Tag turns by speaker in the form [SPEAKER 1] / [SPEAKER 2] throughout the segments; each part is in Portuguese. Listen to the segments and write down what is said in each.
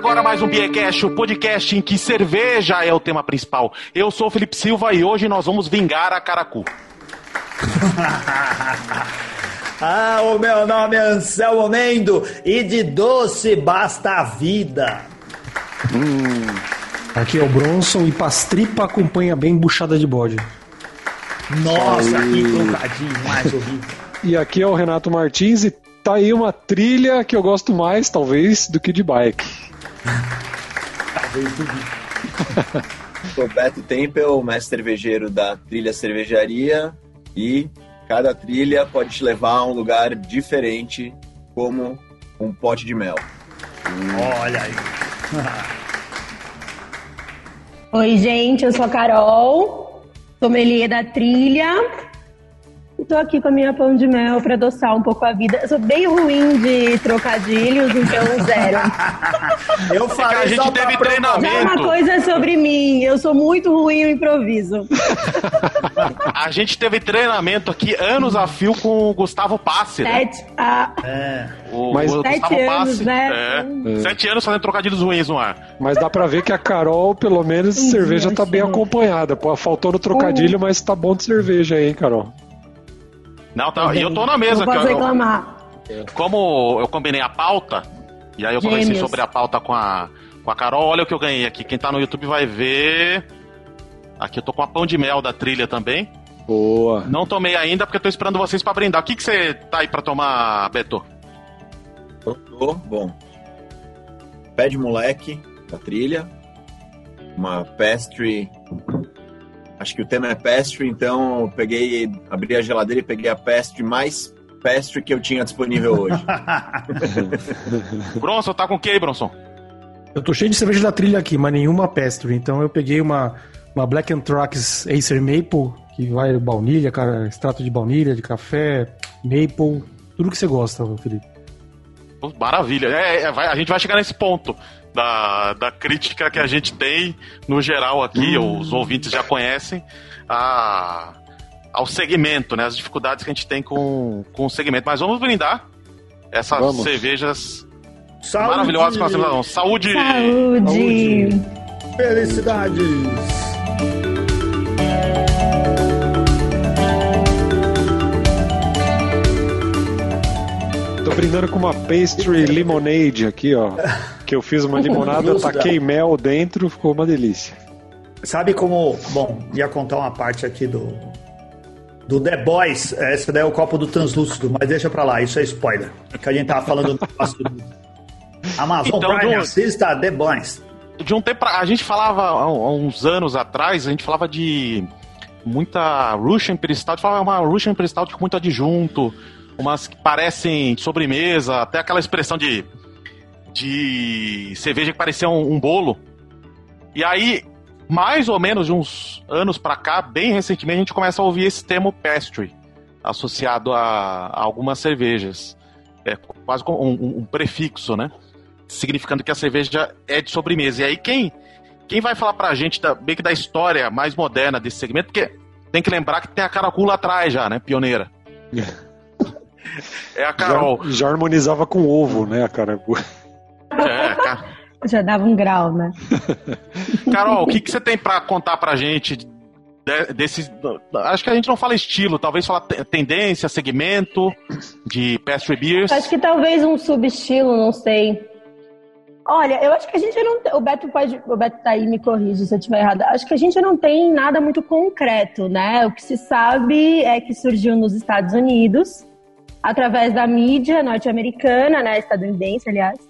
[SPEAKER 1] agora mais um Biecast, o podcast em que cerveja é o tema principal. Eu sou o Felipe Silva e hoje nós vamos vingar a Caracu.
[SPEAKER 2] ah, o meu nome é Anselmo Mendo e de doce basta a vida.
[SPEAKER 3] Hum. Aqui é o Bronson e pastripa acompanha bem buchada de bode.
[SPEAKER 2] Nossa, que trocadinho mais horrível.
[SPEAKER 4] E aqui é o Renato Martins e tá aí uma trilha que eu gosto mais, talvez, do que de bike.
[SPEAKER 2] talvez do
[SPEAKER 5] Sou Beto Tempel, mestre cervejeiro da trilha cervejaria e cada trilha pode te levar a um lugar diferente, como um pote de mel.
[SPEAKER 2] Olha aí.
[SPEAKER 6] Oi, gente, eu sou a Carol, sommelier da trilha Estou aqui com a minha pão de mel para adoçar um pouco a vida. Eu sou bem ruim de trocadilhos, então zero.
[SPEAKER 1] eu falei é a gente teve treinamento. Já
[SPEAKER 6] uma coisa sobre mim, eu sou muito ruim no improviso.
[SPEAKER 1] a gente teve treinamento aqui anos a fio com o Gustavo Passe,
[SPEAKER 6] né? Sete,
[SPEAKER 1] né? Ah. É. O, Mas, o sete Gustavo anos, Passe, né? É. É. Sete anos fazendo trocadilhos ruins no ar.
[SPEAKER 4] Mas dá pra ver que a Carol, pelo menos, cerveja tá bem acompanhada. Pô, faltou no trocadilho, mas tá bom de cerveja aí, hein, Carol?
[SPEAKER 1] Não, tá, e eu tô na mesa.
[SPEAKER 6] Não posso eu, reclamar.
[SPEAKER 1] Como eu combinei a pauta, e aí eu Gêmeos. conversei sobre a pauta com a, com a Carol, olha o que eu ganhei aqui. Quem tá no YouTube vai ver. Aqui eu tô com a pão de mel da trilha também.
[SPEAKER 4] Boa.
[SPEAKER 1] Não tomei ainda porque eu tô esperando vocês para brindar. O que, que você tá aí para tomar, Beto?
[SPEAKER 5] Eu tô, bom. Pé de moleque da trilha. Uma pastry acho que o tema é pastry, então eu peguei, abri a geladeira e peguei a pastry mais pastry que eu tinha disponível hoje.
[SPEAKER 1] Bronson, tá com o que aí, Bronson?
[SPEAKER 3] Eu tô cheio de cerveja da trilha aqui, mas nenhuma pastry. Então eu peguei uma, uma Black Anthrax Acer Maple, que vai baunilha, cara, extrato de baunilha, de café, maple, tudo que você gosta, Felipe.
[SPEAKER 1] Maravilha. É, é, a gente vai chegar nesse ponto da, da crítica que a gente tem no geral aqui, hum. os ouvintes já conhecem, a, ao segmento, né? As dificuldades que a gente tem com, com o segmento. Mas vamos brindar essas vamos. cervejas Saúde. maravilhosas que nós temos. Saúde!
[SPEAKER 6] Saúde! Saúde.
[SPEAKER 2] Felicidades!
[SPEAKER 4] Tô brindando com uma pastry lemonade aqui, ó. Que eu fiz uma limonada, taquei mel dentro, ficou uma delícia.
[SPEAKER 2] Sabe como. Bom, ia contar uma parte aqui do. Do The Boys. Esse daí é o copo do translúcido, mas deixa pra lá, isso é spoiler. Que a gente tava falando do Amazon então, Prime, do... assista The Boys.
[SPEAKER 1] De um tempo pra... A gente falava há uns anos atrás, a gente falava de muita Russian Imperial Stout, falava uma Russian Imperial Stout com muito adjunto, umas que parecem sobremesa, até aquela expressão de, de cerveja que parecia um, um bolo. E aí, mais ou menos de uns anos para cá, bem recentemente, a gente começa a ouvir esse termo pastry associado a, a algumas cervejas. É quase como um, um, prefixo, né? Significando que a cerveja é de sobremesa. E aí, quem, quem vai falar pra gente da, bem que da história mais moderna desse segmento? Porque tem que lembrar que tem a caracula atrás já, né? Pioneira. É a Carol.
[SPEAKER 4] Já, já harmonizava com ovo, né, a Caracua?
[SPEAKER 6] É, cara. Já dava um grau, né?
[SPEAKER 1] Carol, o que, que você tem para contar pra gente desse. Acho que a gente não fala estilo, talvez fala tendência, segmento de pastry beers.
[SPEAKER 6] Acho que talvez um subestilo, não sei. Olha, eu acho que a gente não. O Beto pode. O Beto tá aí, me corrige se eu estiver errado. Acho que a gente não tem nada muito concreto, né? O que se sabe é que surgiu nos Estados Unidos através da mídia norte-americana, né, estadunidense, aliás.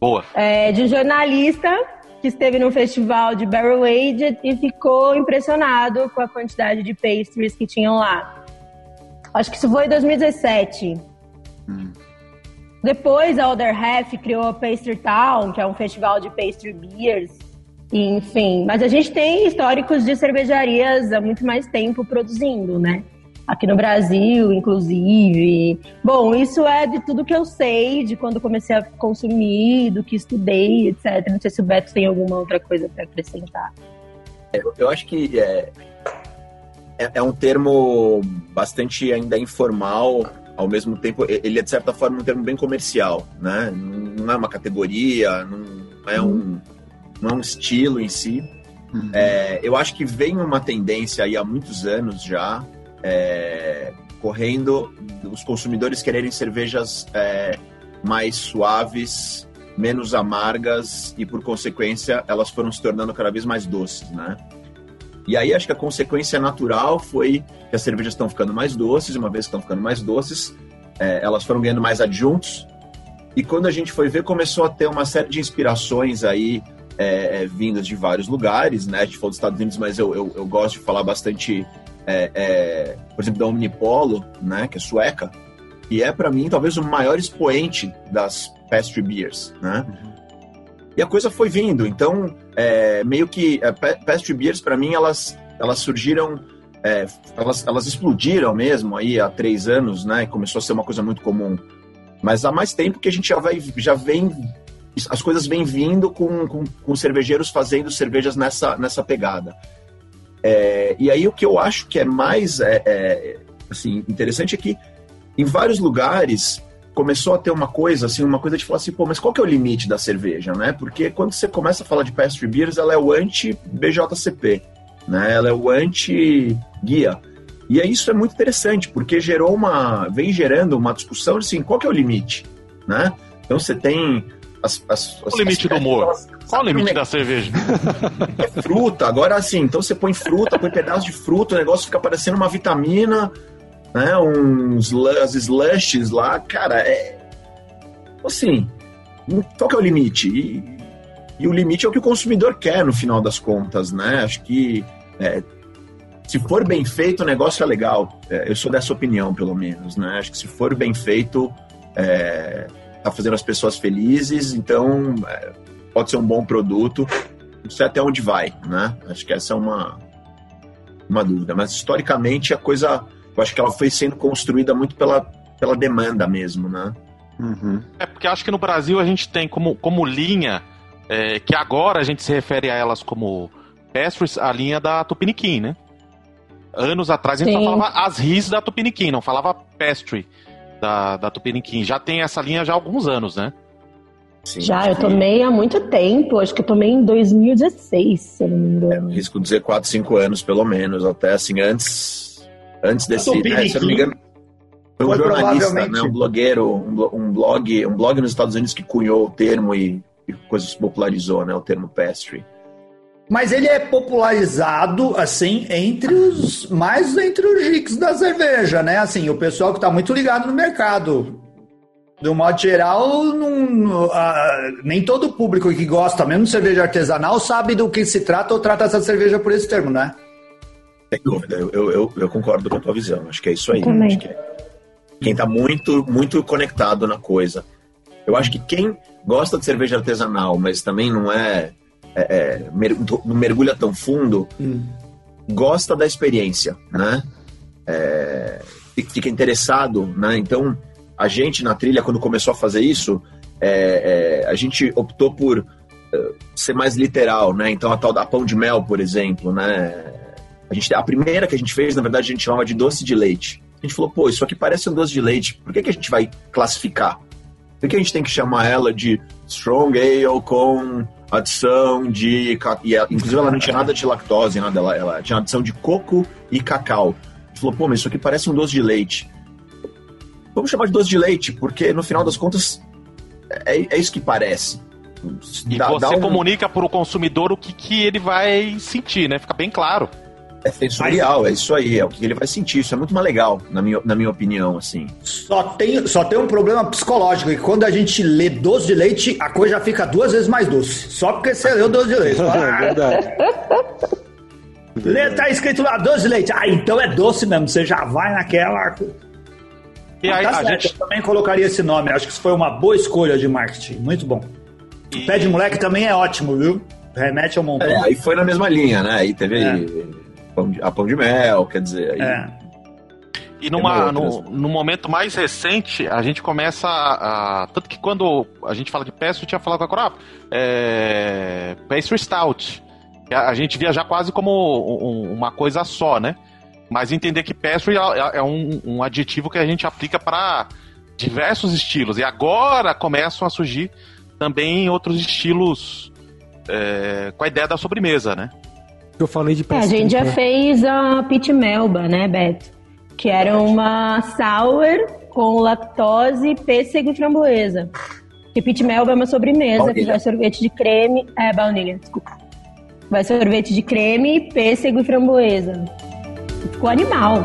[SPEAKER 1] Boa.
[SPEAKER 6] É, de um jornalista que esteve no festival de Barrel Aged e ficou impressionado com a quantidade de pastries que tinham lá. Acho que isso foi em 2017. Hum. Depois a Other Half criou a Pastry Town, que é um festival de pastry beers. Enfim, mas a gente tem históricos de cervejarias há muito mais tempo produzindo, né? Aqui no Brasil, inclusive. Bom, isso é de tudo que eu sei, de quando comecei a consumir, do que estudei, etc. Não sei se o Beto tem alguma outra coisa para acrescentar.
[SPEAKER 5] Eu, eu, acho que é, é, é, um termo bastante ainda informal, ao mesmo tempo, ele é de certa forma um termo bem comercial, né? Não é uma categoria, não é um, não é um estilo em si. É, eu acho que vem uma tendência aí há muitos anos já, é, correndo os consumidores quererem cervejas é, mais suaves, menos amargas e, por consequência, elas foram se tornando cada vez mais doces, né? E aí acho que a consequência natural foi que as cervejas estão ficando mais doces, uma vez que estão ficando mais doces, é, elas foram ganhando mais adjuntos. E quando a gente foi ver, começou a ter uma série de inspirações aí é, é, vindas de vários lugares, né? A gente falou dos Estados Unidos, mas eu, eu, eu gosto de falar bastante, é, é, por exemplo, da Omnipolo, né? Que é sueca, e é para mim talvez o maior expoente das pastry beers, né? E a coisa foi vindo, então é, meio que é, pa- pastry beers para mim elas elas surgiram é, elas, elas explodiram mesmo aí há três anos, né? Começou a ser uma coisa muito comum. Mas há mais tempo que a gente já vai já vem as coisas vêm vindo com, com, com cervejeiros fazendo cervejas nessa, nessa pegada. É, e aí o que eu acho que é mais é, é, assim, interessante é que em vários lugares começou a ter uma coisa, assim, uma coisa de falar assim, pô, mas qual que é o limite da cerveja, né? Porque quando você começa a falar de pastry beers, ela é o anti-BJCP, né? Ela é o anti-guia. E aí isso é muito interessante, porque gerou uma... vem gerando uma discussão, assim, qual que é o limite, né? Então você tem... As, as,
[SPEAKER 1] Qual o limite do humor? Qual o limite da cerveja?
[SPEAKER 5] é fruta. Agora, assim, então você põe fruta, põe pedaço de fruta, o negócio fica parecendo uma vitamina, né? Uns as slushes lá. Cara, é. Assim, qual que é o limite? E, e o limite é o que o consumidor quer, no final das contas, né? Acho que. é, se for bem feito, o negócio é legal. É, eu sou dessa opinião, pelo menos, né? Acho que se for bem feito, é, tá fazendo as pessoas felizes, então é, pode ser um bom produto. Não sei até onde vai, né? Acho que essa é uma, uma dúvida. Mas historicamente a coisa, eu acho que ela foi sendo construída muito pela, pela demanda mesmo, né?
[SPEAKER 4] Uhum.
[SPEAKER 1] É porque acho que no Brasil a gente tem como, como linha, é, que agora a gente se refere a elas como pastries, a linha da Tupiniquim, né? Anos atrás a gente só
[SPEAKER 6] Sim.
[SPEAKER 1] falava as RIS da Tupiniquim, não falava pastry da, da Tupiniquim. Já tem essa linha já há alguns anos, né?
[SPEAKER 5] Sim,
[SPEAKER 6] Já, eu tomei há muito tempo. Acho que eu tomei em 2016, se eu não me engano.
[SPEAKER 5] Risco de dizer 4, 5 anos, pelo menos, até assim, antes, antes desse, né, se eu não me engano, foi um jornalista, né, um blogueiro, um, blo- um blog, um blog nos Estados Unidos que cunhou o termo e, e coisas popularizou, né, o termo pastry.
[SPEAKER 2] Mas ele é popularizado, assim, entre os. mais entre os geeks da cerveja, né? Assim, o pessoal que tá muito ligado no mercado. Do modo geral, não, ah, nem todo público que gosta mesmo de cerveja artesanal sabe do que se trata ou trata essa cerveja por esse termo, né?
[SPEAKER 5] Sem dúvida, eu, eu, eu- concordo com a tua visão. Acho que é isso aí.
[SPEAKER 6] Também.
[SPEAKER 5] Que é- quem tá muito, muito conectado na coisa. Eu acho que quem gosta de cerveja artesanal, mas também não é, é, é, mer- não mergulha tão fundo, gosta da experiência, né? É, fi- fica interessado, né? Então, a gente na trilha, quando começou a fazer isso, é, é, a gente optou por eh, ser mais literal, né? Então, a tal da pão de mel, por exemplo, né? A, gente, a primeira que a gente fez, na verdade, a gente chamava de doce de leite. A gente falou, pô, isso aqui parece um doce de leite, por que, que a gente vai classificar? Por que a gente tem que chamar ela de Strong Ale com adição de. E ela- inclusive ela não tinha nada de lactose, nada, ela, ela tinha adição de coco e cacau. Gente falou, pô, mas isso aqui parece um doce de leite. Vamos chamar de doce de leite, porque no final das contas é, é isso que parece.
[SPEAKER 1] E
[SPEAKER 5] Dá-
[SPEAKER 1] você
[SPEAKER 5] dá um-
[SPEAKER 1] comunica para o consumidor o que, que ele vai sentir, né? Fica bem claro.
[SPEAKER 5] É sensorial, é isso aí, é o que ele vai sentir. Isso é muito mais legal, na minha, na minha opinião, assim.
[SPEAKER 2] Só tem, só tem um problema psicológico, que quando a gente lê doce de leite, a coisa já fica duas vezes mais doce. Só porque você leu doce de leite.
[SPEAKER 4] É
[SPEAKER 2] Ah,
[SPEAKER 4] verdade.
[SPEAKER 2] lê, tá escrito lá doce de leite. Ah, então é doce mesmo. Você já vai naquela.
[SPEAKER 1] E aí
[SPEAKER 2] Tá
[SPEAKER 1] a
[SPEAKER 2] certo,
[SPEAKER 1] gente.
[SPEAKER 2] Eu também colocaria esse nome. Acho que isso foi uma boa escolha de marketing. Muito bom.
[SPEAKER 1] e-
[SPEAKER 2] Pé de moleque também é ótimo, viu? Remete ao montão.
[SPEAKER 5] É, aí foi na mesma linha, né? Aí teve
[SPEAKER 2] É.
[SPEAKER 5] pão de- a pão de mel, quer dizer. Aí,
[SPEAKER 2] É.
[SPEAKER 1] E numa, no, no momento mais recente, a gente começa a, a- Tanto que quando a gente fala de pastry, eu tinha falado com a Cora, é, pastry stout. A, a gente via já quase como um- uma coisa só, né? Mas entender que pastry é, é um, um adjetivo que a gente aplica para diversos estilos. E agora começam a surgir também outros estilos é, com a ideia da sobremesa, né?
[SPEAKER 3] Eu falei de
[SPEAKER 6] É, a gente já fez a Pit Melba, né, Beto? Que era uma sour com lactose, pêssego e framboesa. Que Pit Melba é uma sobremesa, que
[SPEAKER 5] Baunilha.
[SPEAKER 6] vai sorvete de creme. É, baunilha, desculpa. Vai sorvete de creme, pêssego e framboesa. Ficou animal.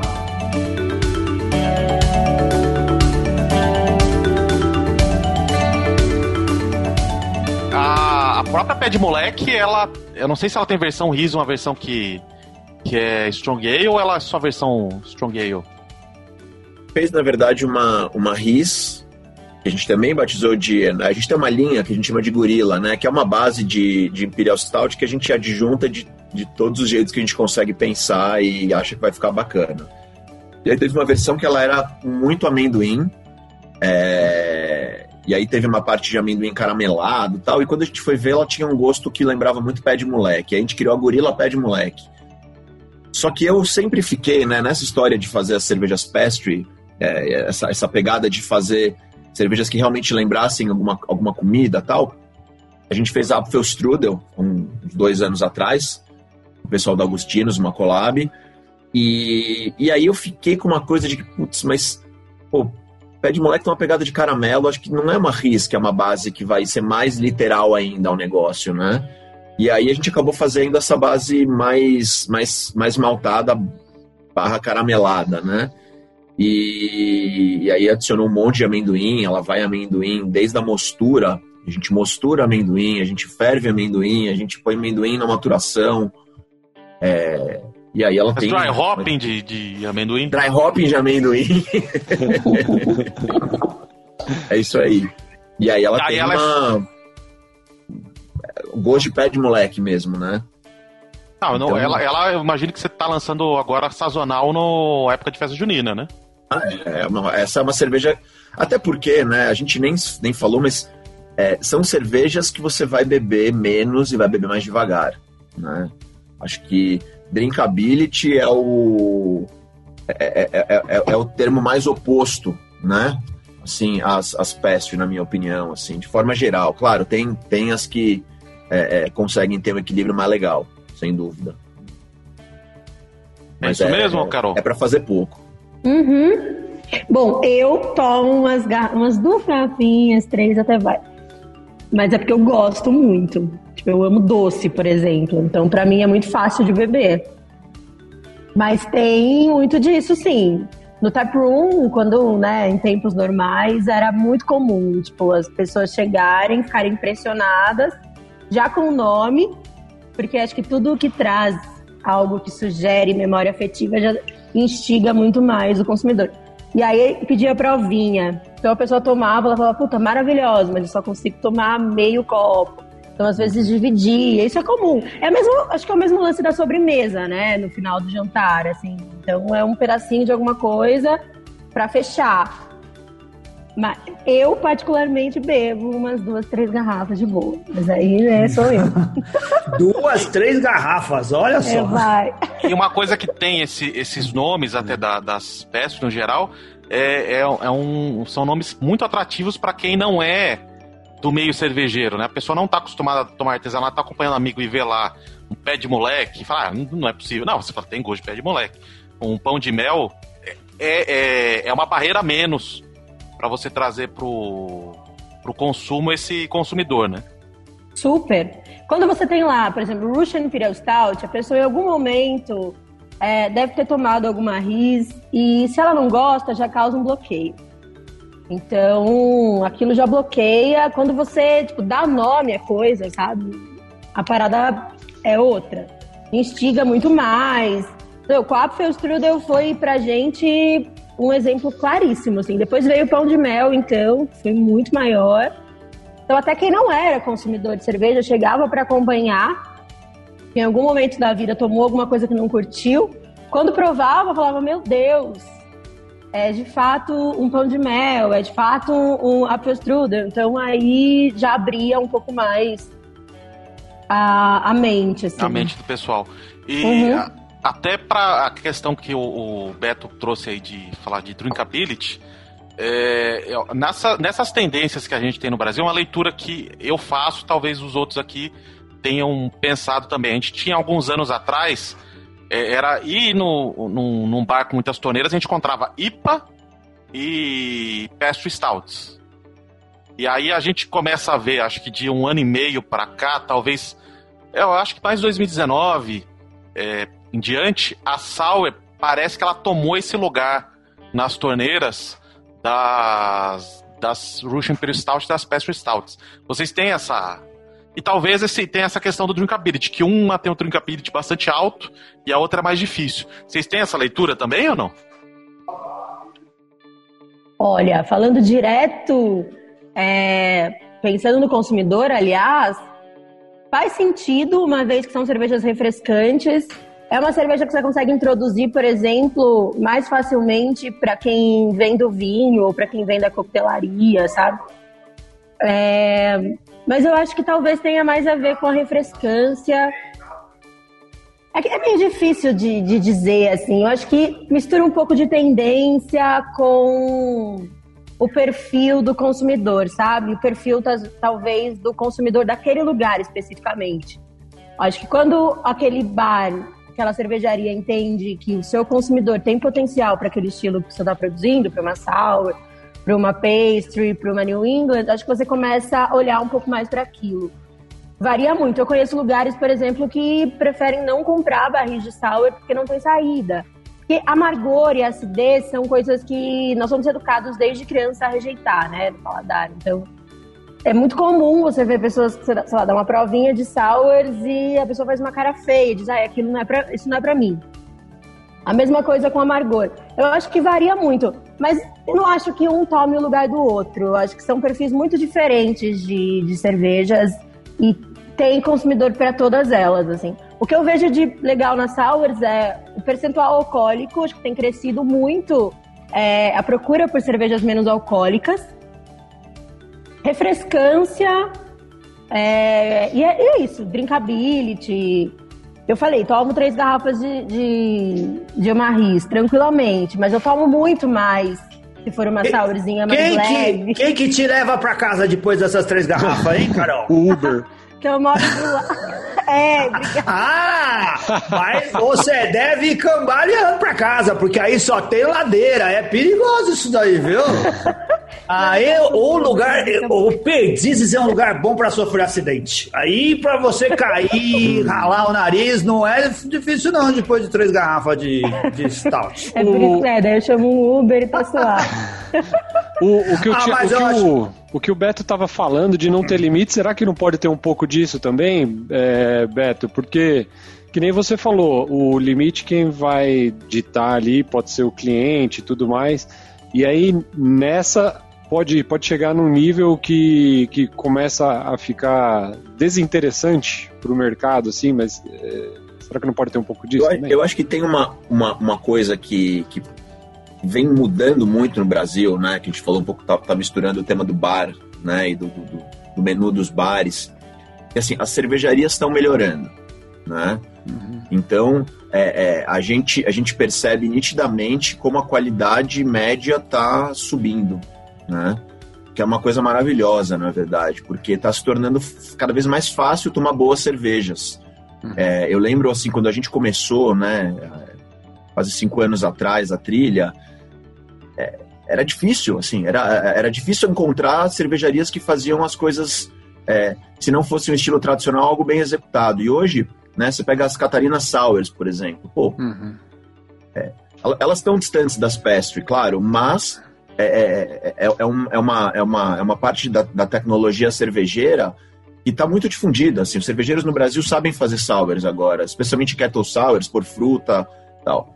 [SPEAKER 1] A, a própria Pé de Moleque, ela. Eu não sei se ela tem versão riso, uma versão que, que é Strong Ale ou ela é só versão Strong Ale?
[SPEAKER 5] Fez, na verdade, uma, uma RIS, que a gente também batizou de. A gente tem uma linha que a gente chama de gorila, né? Que é uma base de, de Imperial Stout que a gente adjunta de, de todos os jeitos que a gente consegue pensar e acha que vai ficar bacana. E aí teve uma versão que ela era muito amendoim. é, E aí teve uma parte de amendoim caramelado e tal. E quando a gente foi ver, ela tinha um gosto que lembrava muito pé de moleque. Aí a gente criou a gorila pé de moleque. Só que eu sempre fiquei, né, nessa história de fazer as cervejas pastry, é, essa, essa pegada de fazer cervejas que realmente lembrassem alguma, alguma comida tal. A gente fez a Apfelstrudel um, dois anos atrás, o pessoal da Agustinos, uma collab. E, e aí eu fiquei com uma coisa de que, putz, mas, pô, pé de moleque tem uma pegada de caramelo, acho que não é uma risca, é uma base que vai ser mais literal ainda ao negócio, né? E aí a gente acabou fazendo essa base mais, mais, mais maltada barra caramelada, né? E, e aí adicionou um monte de amendoim, ela vai amendoim desde a mostura, a gente mostura amendoim, a gente ferve amendoim, a gente põe amendoim na maturação. é, e aí ela
[SPEAKER 1] Mas
[SPEAKER 5] tem.
[SPEAKER 1] dry hopping de, de amendoim?
[SPEAKER 5] Dry hopping de amendoim. é isso aí. E aí ela
[SPEAKER 1] Aí
[SPEAKER 5] tem
[SPEAKER 1] ela é-
[SPEAKER 5] uma. O gosto de pé de moleque mesmo, né?
[SPEAKER 1] Não,
[SPEAKER 5] Então-
[SPEAKER 1] ela, ela, eu imagino que você tá lançando agora sazonal no época de festa junina, né?
[SPEAKER 5] Ah, é uma- essa é uma cerveja. Até porque, né? A gente nem, nem falou, mas é, são cervejas que você vai beber menos e vai beber mais devagar, né? Acho que drinkability é o é, é, é, é- é o termo mais oposto, né? Assim, as, as pastry, na minha opinião, assim, de forma geral. Claro, tem, tem as que é, é, conseguem ter um equilíbrio mais legal, sem dúvida.
[SPEAKER 1] É isso mesmo, Carol?
[SPEAKER 5] É para fazer pouco.
[SPEAKER 6] Uhum. Bom, eu tomo umas, gar- umas duas garrafinhas, três até vai. Mas é porque eu gosto muito. Eu amo doce, por exemplo. Então, pra mim é muito fácil de beber. Mas tem muito disso, sim. No taproom, quando, né, em tempos normais, era muito comum, tipo, as pessoas chegarem, ficarem impressionadas, já com o nome, porque acho que tudo que traz algo que sugere memória afetiva já instiga muito mais o consumidor. E aí pedia provinha. Então a pessoa tomava, ela falava, puta, maravilhosa, mas eu só consigo tomar meio copo. Então às vezes dividia, isso é comum. É mesmo, acho que é o mesmo lance da sobremesa, né, no final do jantar, assim. Então é um pedacinho de alguma coisa para fechar. Mas eu, particularmente, bebo umas duas, três garrafas de boa. Mas aí, né, sou eu.
[SPEAKER 2] Duas, três garrafas, olha
[SPEAKER 6] É,
[SPEAKER 2] só.
[SPEAKER 6] vai.
[SPEAKER 1] E uma coisa que tem esse- esses nomes até da- das peças no geral é, é- é um, são nomes muito atrativos para quem não é do meio cervejeiro, né? A pessoa não tá acostumada a tomar artesanato, tá acompanhando amigo e vê lá um pé de moleque e fala, ah, não- é possível. Não, você fala, tem gosto de pé de moleque. Um pão de mel é, é, é uma barreira menos para você trazer pro, pro consumo esse consumidor, né?
[SPEAKER 6] Super. Quando você tem lá, por exemplo, Russian Imperial Stout, a pessoa em algum momento é, deve ter tomado alguma RIS e se ela não gosta, já causa um bloqueio. Então, aquilo já bloqueia. Quando você tipo, dá nome à coisa, sabe? A parada é outra. Instiga muito mais. Então, o Apfelstrudel foi pra gente um exemplo claríssimo. Assim. Depois veio o pão de mel, então, foi muito maior. Então, até quem não era consumidor de cerveja chegava para acompanhar. Em algum momento da vida tomou alguma coisa que não curtiu. Quando provava, falava: Meu Deus, é de fato um pão de mel, é de fato um, um. Então, aí já abria um pouco mais a, a mente. Assim.
[SPEAKER 1] a mente do pessoal. E
[SPEAKER 6] Uhum.
[SPEAKER 1] a- até para a questão que o, o Beto trouxe aí de falar de drinkability, é, nessa, nessas tendências que a gente tem no Brasil, uma leitura que eu faço, talvez os outros aqui tenham pensado também. A gente tinha alguns anos atrás, é, era ir no, num, num bar com muitas torneiras, a gente encontrava IPA e Pastry Stouts. E aí a gente começa a ver, acho que de um ano e meio pra cá, talvez, eu acho que mais 2019 é, em diante, a Sauer parece que ela tomou esse lugar nas torneiras das, das Russian Imperial Stout e das Pastry Stouts. Vocês têm essa... E talvez esse, tenha essa questão do drinkability, que uma tem um drinkability bastante alto e a outra é mais difícil. Vocês têm essa leitura também ou não?
[SPEAKER 6] Olha, falando direto, é, pensando no consumidor, aliás, faz sentido, uma vez que são cervejas refrescantes. É uma cerveja que você consegue introduzir, por exemplo, mais facilmente para quem vem do vinho ou para quem vem da coquetelaria, sabe? É, mas eu acho que talvez tenha mais a ver com a refrescância. É, é meio difícil de, de dizer, assim. Eu acho que mistura um pouco de tendência com o perfil do consumidor, sabe? O perfil, talvez, do consumidor daquele lugar especificamente. Acho que quando aquele bar, aquela cervejaria entende que o seu consumidor tem potencial para aquele estilo que você está produzindo, para uma sour, para uma pastry, para uma New England, acho que você começa a olhar um pouco mais para aquilo. Varia muito. Eu conheço lugares, por exemplo, que preferem não comprar barris de sour porque não tem saída. Porque amargor e acidez são coisas que nós somos educados desde criança a rejeitar, né, no paladar. Então, é muito comum você ver pessoas que, sei lá, dá uma provinha de sours e a pessoa faz uma cara feia diz, ah, aquilo não é pra, isso não é pra mim. A mesma coisa com amargor. Eu acho que varia muito, mas eu não acho que um tome o lugar do outro. Eu acho que são perfis muito diferentes de, de cervejas e tem consumidor para todas elas, assim. O que eu vejo de legal nas sours é o percentual alcoólico, acho que tem crescido muito é, a procura por cervejas menos alcoólicas. Refrescância, é, e, é, e é isso, drinkability. Eu falei, tomo três garrafas de, de, de Amarris tranquilamente, mas eu tomo muito mais se for uma sourzinha mais
[SPEAKER 2] Quem
[SPEAKER 6] leve.
[SPEAKER 2] que, quem que te leva pra casa depois dessas três garrafas, hein, Carol?
[SPEAKER 4] O Uber.
[SPEAKER 6] Que eu moro do lado. É, obrigada.
[SPEAKER 2] Ah, mas você deve ir cambaleando pra casa, porque aí só tem ladeira. É perigoso isso daí, viu? Aí o lugar, o Perdizes é um lugar bom pra sofrer acidente. Aí pra você cair, ralar o nariz, não é difícil não depois de três garrafas de, de stout.
[SPEAKER 6] É por isso, né? Daí eu chamo um Uber e passo lá.
[SPEAKER 4] O, o que, o,
[SPEAKER 2] Ah,
[SPEAKER 4] o,
[SPEAKER 2] eu
[SPEAKER 4] que
[SPEAKER 2] acho-
[SPEAKER 4] o, o que o Beto tava falando de não ter limite, será que não pode ter um pouco disso também, é, Beto? Porque, que nem você falou, o limite quem vai ditar ali pode ser o cliente e tudo mais. E aí, nessa, pode, pode chegar num nível que, que começa a ficar desinteressante pro mercado, assim, mas é, será que não pode ter um pouco disso
[SPEAKER 5] Eu,
[SPEAKER 4] também?
[SPEAKER 5] eu acho que tem uma, uma, uma coisa que, que vem mudando muito no Brasil, né? Que a gente falou um pouco, tá, tá misturando o tema do bar, né? E do, do, do- menu dos bares. E assim, as cervejarias estão melhorando, né? Então, é, é, a, gente, a gente percebe nitidamente como a qualidade média tá subindo, né? Que é uma coisa maravilhosa, na verdade, porque está se tornando cada vez mais fácil tomar boas cervejas. É, eu lembro, assim, quando a gente começou, né, quase cinco anos atrás, a trilha, é, era difícil, assim, era, era difícil encontrar cervejarias que faziam as coisas, é, se não fosse um estilo tradicional, algo bem executado. E hoje, né, você pega as Catarina Sours, por exemplo, pô,
[SPEAKER 4] Uhum.
[SPEAKER 5] el- elas estão distantes das pastry, claro, mas é, é, é, é um- é uma, é, uma, é uma parte da, da tecnologia cervejeira que está muito difundida. Assim, os cervejeiros no Brasil sabem fazer sours agora, especialmente kettle sours, por fruta tal.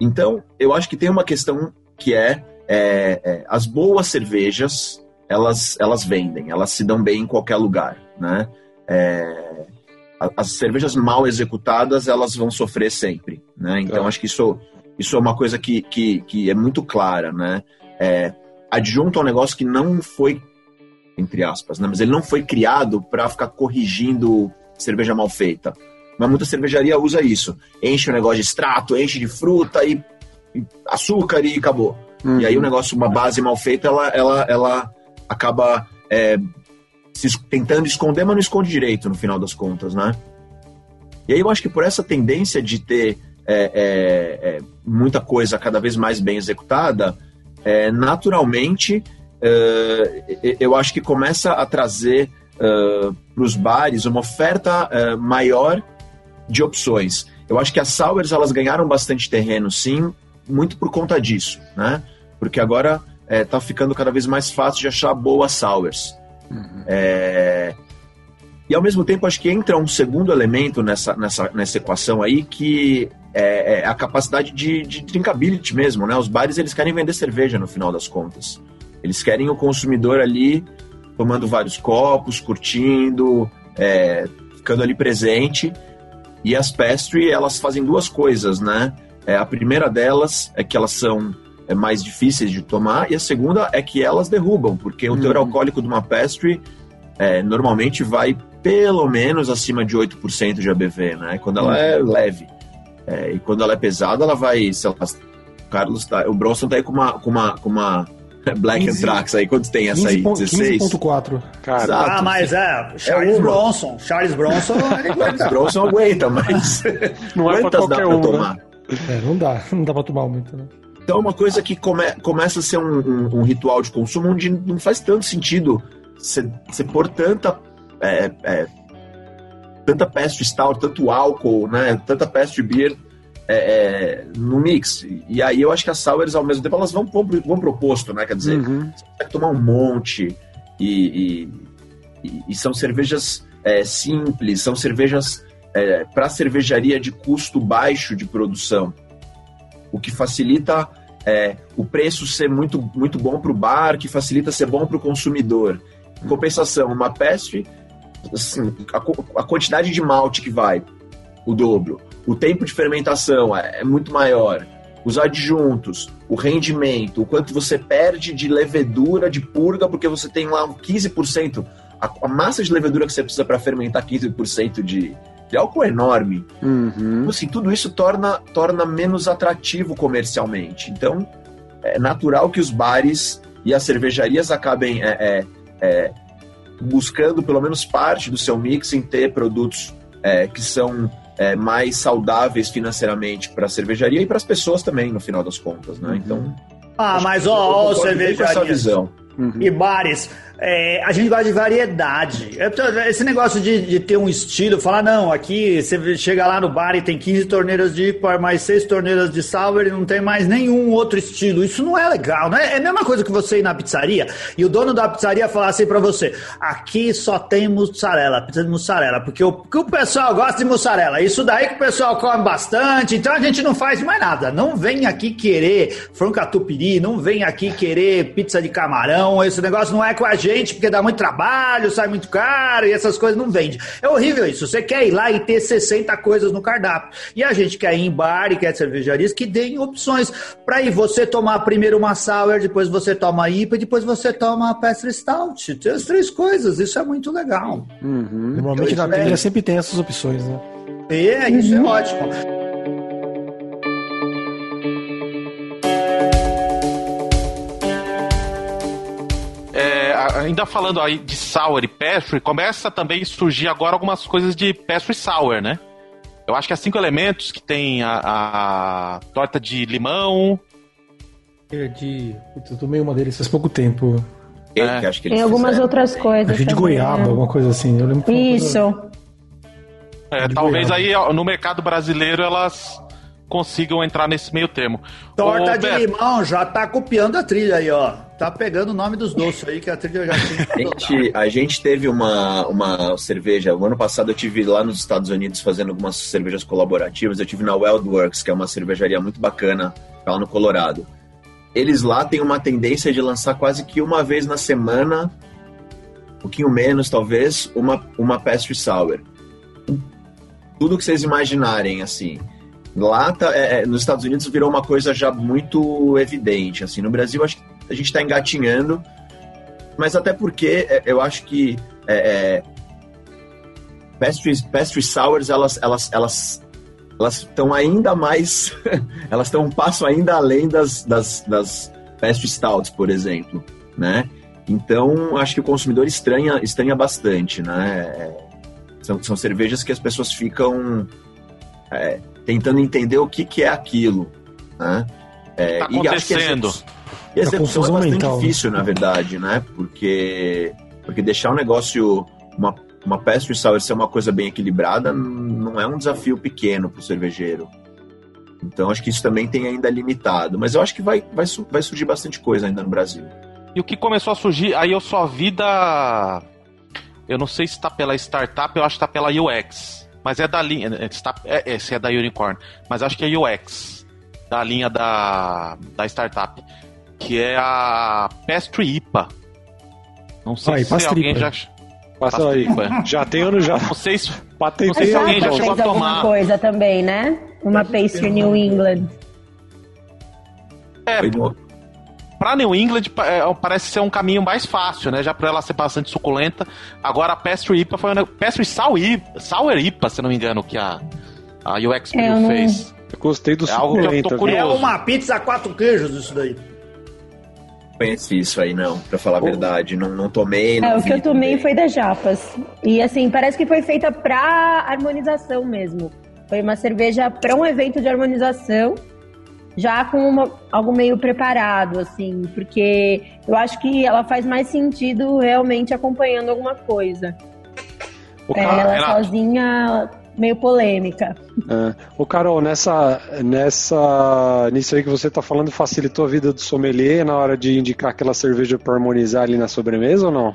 [SPEAKER 5] Então, eu acho que tem uma questão que é, é, é, as boas cervejas, elas, elas vendem, elas se dão bem em qualquer lugar, né? É, as cervejas mal executadas, elas vão sofrer sempre, né? Então,
[SPEAKER 4] Tá.
[SPEAKER 5] acho que isso, isso é uma coisa que, que, que é muito clara, né? É, adjunto a um negócio que não foi, entre aspas, né? Mas ele não foi criado para ficar corrigindo cerveja mal feita. Mas muita cervejaria usa isso. Enche o negócio de extrato, enche de fruta e, e açúcar e acabou. Uhum. E aí o negócio, uma base mal feita, ela, ela, ela acaba é, se, tentando esconder, mas não esconde direito no final das contas, né? E aí eu acho que por essa tendência de ter é, é, é muita coisa cada vez mais bem executada, é, naturalmente é, eu acho que começa a trazer para os bares uma oferta maior de opções. Eu acho que as sours elas ganharam bastante terreno, sim, muito por conta disso, né? Porque agora está ficando cada vez mais fácil de achar boas sours. Uhum. É, e ao mesmo tempo, acho que entra um segundo elemento nessa, nessa, nessa equação aí, que é, é a capacidade de, de drinkability mesmo, né? Os bares, eles querem vender cerveja no final das contas. Eles querem o consumidor ali tomando vários copos, curtindo, é, ficando ali presente. E as pastry, elas fazem duas coisas, né? É, a primeira delas é que elas são é, mais difíceis de tomar, e a segunda é que elas derrubam, porque o teor uhum. alcoólico de uma pastry é, normalmente vai pelo menos acima de 8% de ABV, né? Quando ela é leve. É, e quando ela é pesada, ela vai, sei lá, o Carlos tá, o Bronson tá aí com uma, com uma, com uma Black 15, Anthrax aí, quantos tem essa aí? 16?
[SPEAKER 3] 15.4.
[SPEAKER 2] Ah, mas é, Charles é Bronson. Charles Bronson.
[SPEAKER 5] Charles Bronson aguenta, mas.
[SPEAKER 3] Não é pra qualquer um, né? tomar? Né? É, não dá, não dá pra tomar muito, né?
[SPEAKER 5] Então, é uma coisa que come, começa a ser um, um, um, ritual de consumo onde não faz tanto sentido você pôr tanta é, é, tanta pastry stout, tanto álcool, né, tanta pastry beer é, é, no mix. E aí eu acho que as sours, ao mesmo tempo, elas vão, vão, vão pro oposto, né? Quer dizer, uhum. você vai tomar um monte e, e, e são cervejas é, simples, são cervejas é, para cervejaria de custo baixo de produção, o que facilita é, o preço ser muito, muito bom para o bar, que facilita ser bom para o consumidor. Em compensação, uma pastry assim, a, a, quantidade de malte que vai, o dobro. O tempo de fermentação é, é muito maior. Os adjuntos, o rendimento, o quanto você perde de levedura, de purga, porque você tem lá 15%. A, a massa de levedura que você precisa para fermentar 15% de, de álcool é enorme. Uhum. Então, assim, tudo isso torna, torna menos atrativo comercialmente. Então, é natural que os bares e as cervejarias acabem é, é, é buscando pelo menos parte do seu mix em ter produtos é, que são é, mais saudáveis financeiramente para a cervejaria e para as pessoas também, no final das contas, né? Então.
[SPEAKER 2] Ah, mas ó, ó cervejarias uhum. e bares é, a gente gosta de variedade. Esse negócio de, de, ter um estilo, falar, não, aqui você chega lá no bar e tem 15 torneiras de IPA, mais 6 torneiras de sour e não tem mais nenhum outro estilo. Isso não é legal, né? É a mesma coisa que você ir na pizzaria e o dono da pizzaria falar assim pra você: aqui só tem mussarela, pizza de mussarela, porque o, porque o pessoal gosta de mussarela. Isso daí que o pessoal come bastante, então a gente não faz mais nada. Não vem aqui querer franca tupiri, não vem aqui querer pizza de camarão, esse negócio não é com a gente gente, porque dá muito trabalho, sai muito caro e essas coisas não vende. É horrível isso. Você quer ir lá e ter 60 coisas no cardápio. E a gente quer ir em bar e quer cervejarias que deem opções para ir você tomar primeiro uma sour, depois você toma IPA, depois você toma a pastry stout. Tem as três coisas. Isso é muito legal.
[SPEAKER 3] Uhum. Normalmente na trilha sempre tem essas opções, né?
[SPEAKER 2] É, isso é ótimo.
[SPEAKER 1] Ainda falando aí de sour e pastry, começa também a surgir agora algumas coisas de pastry sour, né? Eu acho que há cinco elementos que tem a, a torta de limão.
[SPEAKER 3] É de. Putz, eu tomei uma deles faz pouco tempo.
[SPEAKER 6] É. tem algumas fizeram. outras coisas.
[SPEAKER 3] Acho de goiaba, né? alguma coisa assim. Eu lembro
[SPEAKER 6] Isso.
[SPEAKER 1] É, talvez goiaba. aí no mercado brasileiro elas consigam entrar nesse meio termo.
[SPEAKER 2] Torta Ô, de Beto, limão já tá copiando a trilha aí, ó. Tá pegando o nome dos doces aí que a trilha já tem.
[SPEAKER 5] A gente, a gente teve uma, uma cerveja. O ano passado eu tive lá nos Estados Unidos fazendo algumas cervejas colaborativas. Eu tive na Wildworks, que é uma cervejaria muito bacana lá no Colorado. Eles lá têm uma tendência de lançar quase que uma vez na semana, um pouquinho menos talvez, uma, uma pastry sour. Tudo que vocês imaginarem, assim. Lá, tá, é, é, nos Estados Unidos, virou uma coisa já muito evidente. Assim, no Brasil, acho que a gente está engatinhando, mas até porque é, eu acho que é, é, pastry, pastry sours, elas elas elas elas estão ainda mais, elas estão um passo ainda além das, das, das pastry stouts, por exemplo, né? Então, acho que o consumidor estranha, estranha bastante, né? É, são, são cervejas que as pessoas ficam é, tentando entender o que, que é aquilo, né?
[SPEAKER 1] É, tá acontecendo.
[SPEAKER 5] E a execução é bastante mental. difícil, na verdade, né? Porque, porque deixar o negócio, uma, uma pastry sour ser uma coisa bem equilibrada, não é um desafio pequeno para o cervejeiro. Então acho que isso também tem ainda limitado. Mas eu acho que vai, vai, vai surgir bastante coisa ainda no Brasil.
[SPEAKER 1] E o que começou a surgir, aí eu só vi da. Eu não sei se está pela startup, eu acho que está pela UX. Mas é da linha. É, é, se é da Unicorn. Mas acho que é UX. Da linha da, da startup. Que é a Pastry IPA. Não sei
[SPEAKER 3] ah, se alguém já.
[SPEAKER 4] Passa aí. Já tem ano já.
[SPEAKER 1] Não sei se.
[SPEAKER 6] Patentei alguém já chegou a tomar. coisa também, né? Uma Pastry New England.
[SPEAKER 1] É, para New England é, parece ser um caminho mais fácil, né? Já por ela ser bastante suculenta. Agora a Pastry IPA foi uma Pastry Sour IPA, Sour IPA, se não me engano, que a, a UX é, não... fez.
[SPEAKER 4] Eu gostei do
[SPEAKER 1] é suculento.
[SPEAKER 2] É uma pizza quatro queijos isso daí.
[SPEAKER 5] Conheci isso aí, não, pra falar a verdade. Não, não tomei. Não
[SPEAKER 6] é, o que eu tomei também. foi da Japas. E assim, parece que foi feita pra harmonização mesmo. Foi uma cerveja para um evento de harmonização já com uma, algo meio preparado, assim, porque eu acho que ela faz mais sentido realmente acompanhando alguma coisa. É, ela era... sozinha meio polêmica.
[SPEAKER 4] É. O Carol, nessa, nessa, nisso aí que você está falando, facilitou a vida do sommelier na hora de indicar aquela cerveja para harmonizar ali na sobremesa ou não?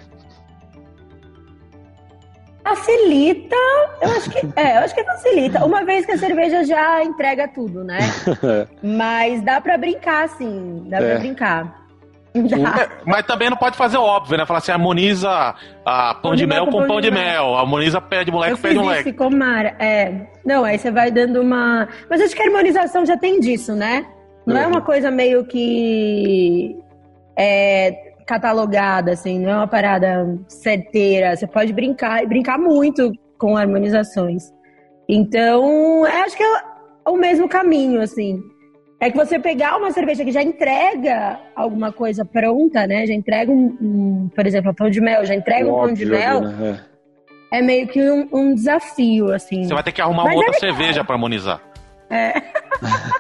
[SPEAKER 6] Facilita, eu acho que é, eu acho que facilita. Uma vez que a cerveja já entrega tudo, né? Mas dá para brincar, sim, dá é. para brincar.
[SPEAKER 1] É, mas também não pode fazer óbvio, né? Falar assim, harmoniza a pão, pão de, de, mel com pão, pão de, mel. mel, harmoniza pé de moleque com pé de moleque.
[SPEAKER 6] Ficou mara. É. Não, aí você vai dando uma. Mas acho que a harmonização já tem disso, né? Não é, é uma coisa meio que. É, catalogada, assim, não é uma parada certeira. Você pode brincar e brincar muito com harmonizações. Então, acho que é o mesmo caminho, assim. É que você pegar uma cerveja que já entrega alguma coisa pronta, né? Já entrega um, um por exemplo, pão de mel, já entrega um pão de mel. Né? É. é meio que um, um, desafio, assim.
[SPEAKER 1] Você vai ter que arrumar Mas outra é cerveja para harmonizar. É.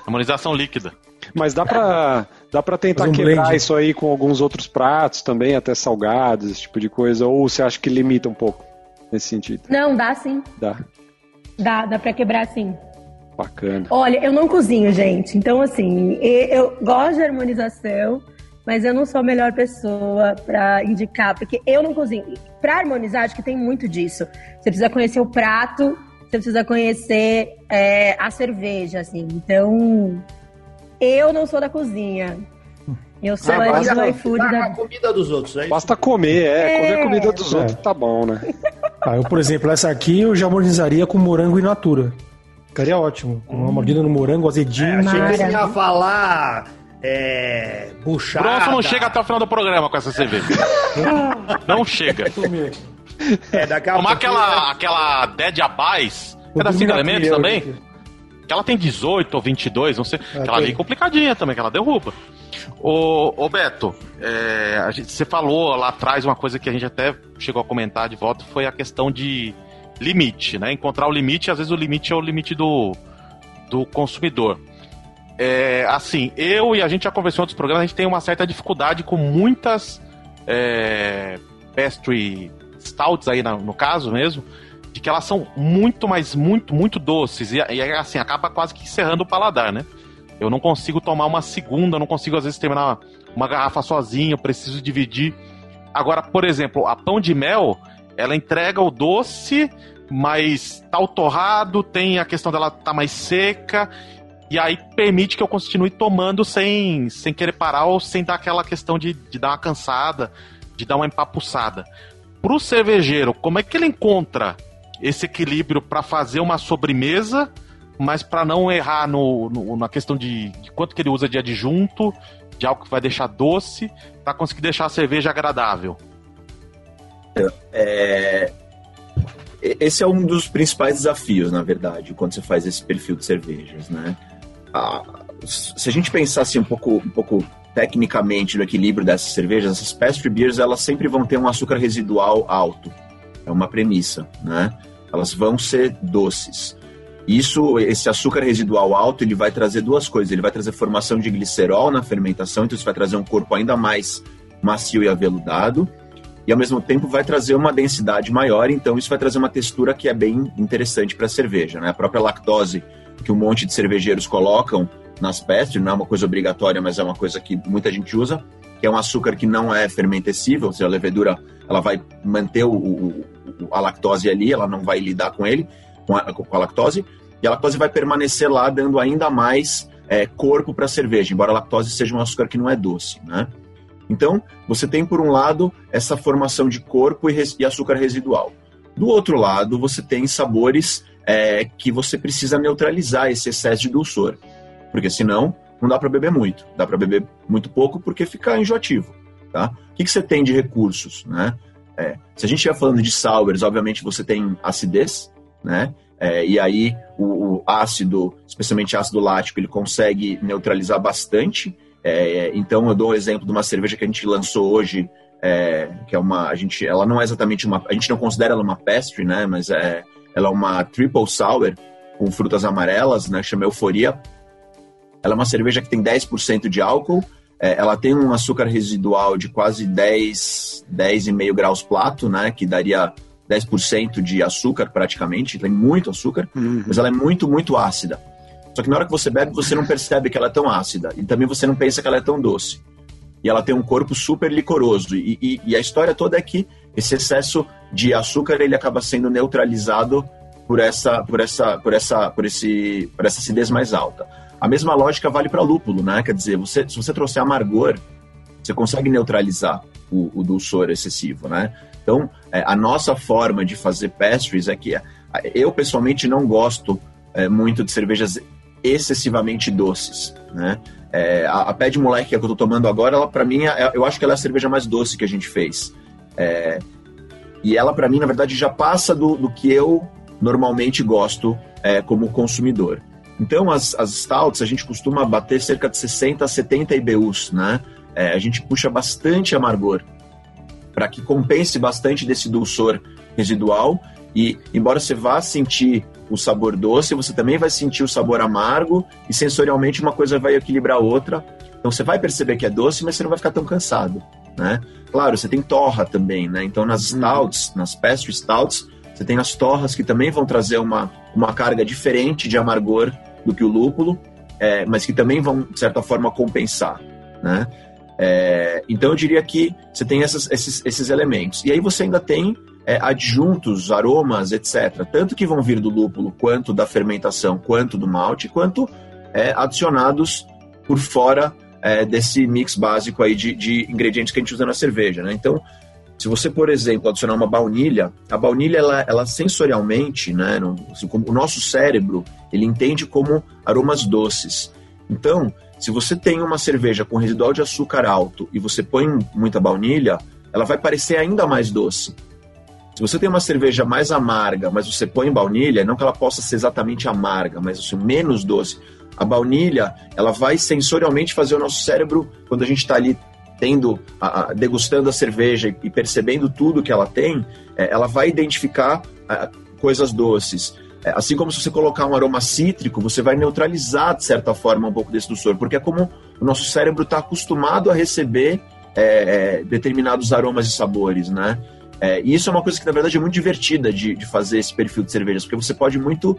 [SPEAKER 1] Harmonização líquida.
[SPEAKER 4] Mas dá pra, dá pra tentar um quebrar blend. isso aí com alguns outros pratos também, até salgados, esse tipo de coisa? Ou você acha que limita um pouco nesse sentido?
[SPEAKER 6] Não, dá sim.
[SPEAKER 4] Dá.
[SPEAKER 6] Dá, dá pra quebrar sim.
[SPEAKER 4] Bacana.
[SPEAKER 6] Olha, eu não cozinho, gente. Então, assim, eu gosto de harmonização, mas eu não sou a melhor pessoa para indicar, porque eu não cozinho. Para harmonizar, acho que tem muito disso. Você precisa conhecer o prato, você precisa conhecer é, a cerveja, assim. Então, eu não sou da cozinha. Eu sou ah, ali do iFood. Da...
[SPEAKER 2] a comida dos outros, é
[SPEAKER 4] Basta comer, é. é. Comer a comida dos é. outros tá bom, né?
[SPEAKER 3] Ah, eu, por exemplo, essa aqui eu já harmonizaria com morango in natura. Ficaria ótimo. Com uma mordida no morango, azedinho. É,
[SPEAKER 2] achei que você ia falar é, buchada. Bronson
[SPEAKER 1] não chega até o final do programa com essa cerveja. não chega. É, daqui a Tomar aquela, aquela Dead Abyss, é da Cinco Elementos também? Que ela tem 18 ou 22, não sei. É, ela é bem complicadinha também, que ela derruba. Ô, ô Beto, é, gente, você falou lá atrás uma coisa que a gente até chegou a comentar de volta, foi a questão de limite, né? Encontrar o limite, às vezes o limite é o limite do, do consumidor. É, assim, eu e a gente já conversou em outros programas, a gente tem uma certa dificuldade com muitas é, pastry stouts aí no, no caso mesmo, que elas são muito, mais muito, muito doces. E, e assim, acaba quase que encerrando o paladar, né? Eu não consigo tomar uma segunda, não consigo às vezes terminar uma garrafa sozinho, eu preciso dividir. Agora, por exemplo, a pão de mel, ela entrega o doce, mas tá o torrado, tem a questão dela tá mais seca, e aí permite que eu continue tomando sem, sem querer parar ou sem dar aquela questão de, de dar uma cansada, de dar uma empapuçada. Pro cervejeiro, como é que ele encontra esse equilíbrio para fazer uma sobremesa, mas para não errar no, no, na questão de, de, quanto que ele usa de adjunto, de algo que vai deixar doce, para conseguir deixar a cerveja agradável.
[SPEAKER 5] É, esse é um dos principais desafios, na verdade, quando você faz esse perfil de cervejas, né? Ah, se a gente pensasse um pouco, um pouco tecnicamente do equilíbrio dessas cervejas, essas pastry beers, elas sempre vão ter um açúcar residual alto. É uma premissa, né? Elas vão ser doces. Isso, esse açúcar residual alto, ele vai trazer duas coisas. Ele vai trazer formação de glicerol na fermentação, então isso vai trazer um corpo ainda mais macio e aveludado. E ao mesmo tempo vai trazer uma densidade maior, então isso vai trazer uma textura que é bem interessante para a cerveja. Né? A própria lactose que um monte de cervejeiros colocam nas pestes, não é uma coisa obrigatória, mas é uma coisa que muita gente usa, que é um açúcar que não é fermentecível, ou seja, a levedura ela vai manter o, o, a lactose ali, ela não vai lidar com ele, com a, com a lactose, e a lactose vai permanecer lá, dando ainda mais é, corpo para a cerveja, embora a lactose seja um açúcar que não é doce, né? Então, você tem, por um lado, essa formação de corpo e, e açúcar residual. Do outro lado, você tem sabores é, que você precisa neutralizar esse excesso de dulçor. Porque senão, não dá para beber muito. Dá para beber muito pouco porque fica enjoativo. Tá? O que, que você tem de recursos? Né? É, se a gente estiver falando de sours, obviamente você tem acidez, né? É, e aí o, o, ácido, especialmente ácido lático, ele consegue neutralizar bastante. É, então eu dou um exemplo de uma cerveja que a gente lançou hoje, é, que é uma, a gente, ela não é exatamente uma, a gente não considera ela uma pastry, né? Mas é, ela é uma triple sour com frutas amarelas, né? Chama Euforia. Ela é uma cerveja que tem 10% de álcool. É, ela tem um açúcar residual de quase 10, 10,5 graus plato, né? Que daria 10% de açúcar praticamente. Tem muito açúcar, uhum. mas ela é muito, muito ácida. Só que na hora que você bebe, você não percebe que ela é tão ácida. E também você não pensa que ela é tão doce. E ela tem um corpo super licoroso. E, e, e a história toda é que esse excesso de açúcar ele acaba sendo neutralizado por essa, por essa, por essa, por esse, por essa acidez mais alta. A mesma lógica vale para lúpulo, né? Quer dizer, você, se você trouxer amargor, você consegue neutralizar o, o dulçor excessivo, né? Então, é, a nossa forma de fazer pastries é que eu pessoalmente não gosto é, muito de cervejas excessivamente doces, né? É, a, a pé de moleque que eu tô tomando agora, ela para mim, é, eu acho que ela é a cerveja mais doce que a gente fez. É, e ela para mim, na verdade, já passa do, do que eu normalmente gosto é, como consumidor. Então, as, as stouts, a gente costuma bater cerca de 60 a 70 IBUs, né? É, a gente puxa bastante amargor para que compense bastante desse dulçor residual e embora você vá sentir o sabor doce, você também vai sentir o sabor amargo e sensorialmente uma coisa vai equilibrar a outra. Então você vai perceber que é doce, mas você não vai ficar tão cansado, né? Claro, você tem torra também, né? Então nas stouts, nas pastry stouts, você tem as torras que também vão trazer uma, uma carga diferente de amargor do que o lúpulo, é, mas que também vão, de certa forma, compensar, né? É, então eu diria que você tem essas, esses, esses elementos. E aí você ainda tem é, adjuntos, aromas, etc. Tanto que vão vir do lúpulo, quanto da fermentação, quanto do malte, quanto é, adicionados por fora é, desse mix básico aí de, de, ingredientes que a gente usa na cerveja. Né? Então, se você, por exemplo, adicionar uma baunilha, a baunilha, ela, ela sensorialmente, né, no, assim, o nosso cérebro, ele entende como aromas doces. Então, se você tem uma cerveja com residual de açúcar alto e você põe muita baunilha, ela vai parecer ainda mais doce. Se você tem uma cerveja mais amarga, mas você põe baunilha, não que ela possa ser exatamente amarga, mas assim, menos doce. A baunilha, ela vai sensorialmente fazer o nosso cérebro, quando a gente está ali tendo, a, degustando a cerveja e percebendo tudo que ela tem, é, ela vai identificar a, coisas doces. É, assim como se você colocar um aroma cítrico, você vai neutralizar, de certa forma, um pouco desse dulçor, porque é como o nosso cérebro está acostumado a receber é, é, determinados aromas e sabores, né? É, e isso é uma coisa que, na verdade, é muito divertida de, de fazer esse perfil de cervejas, porque você pode muito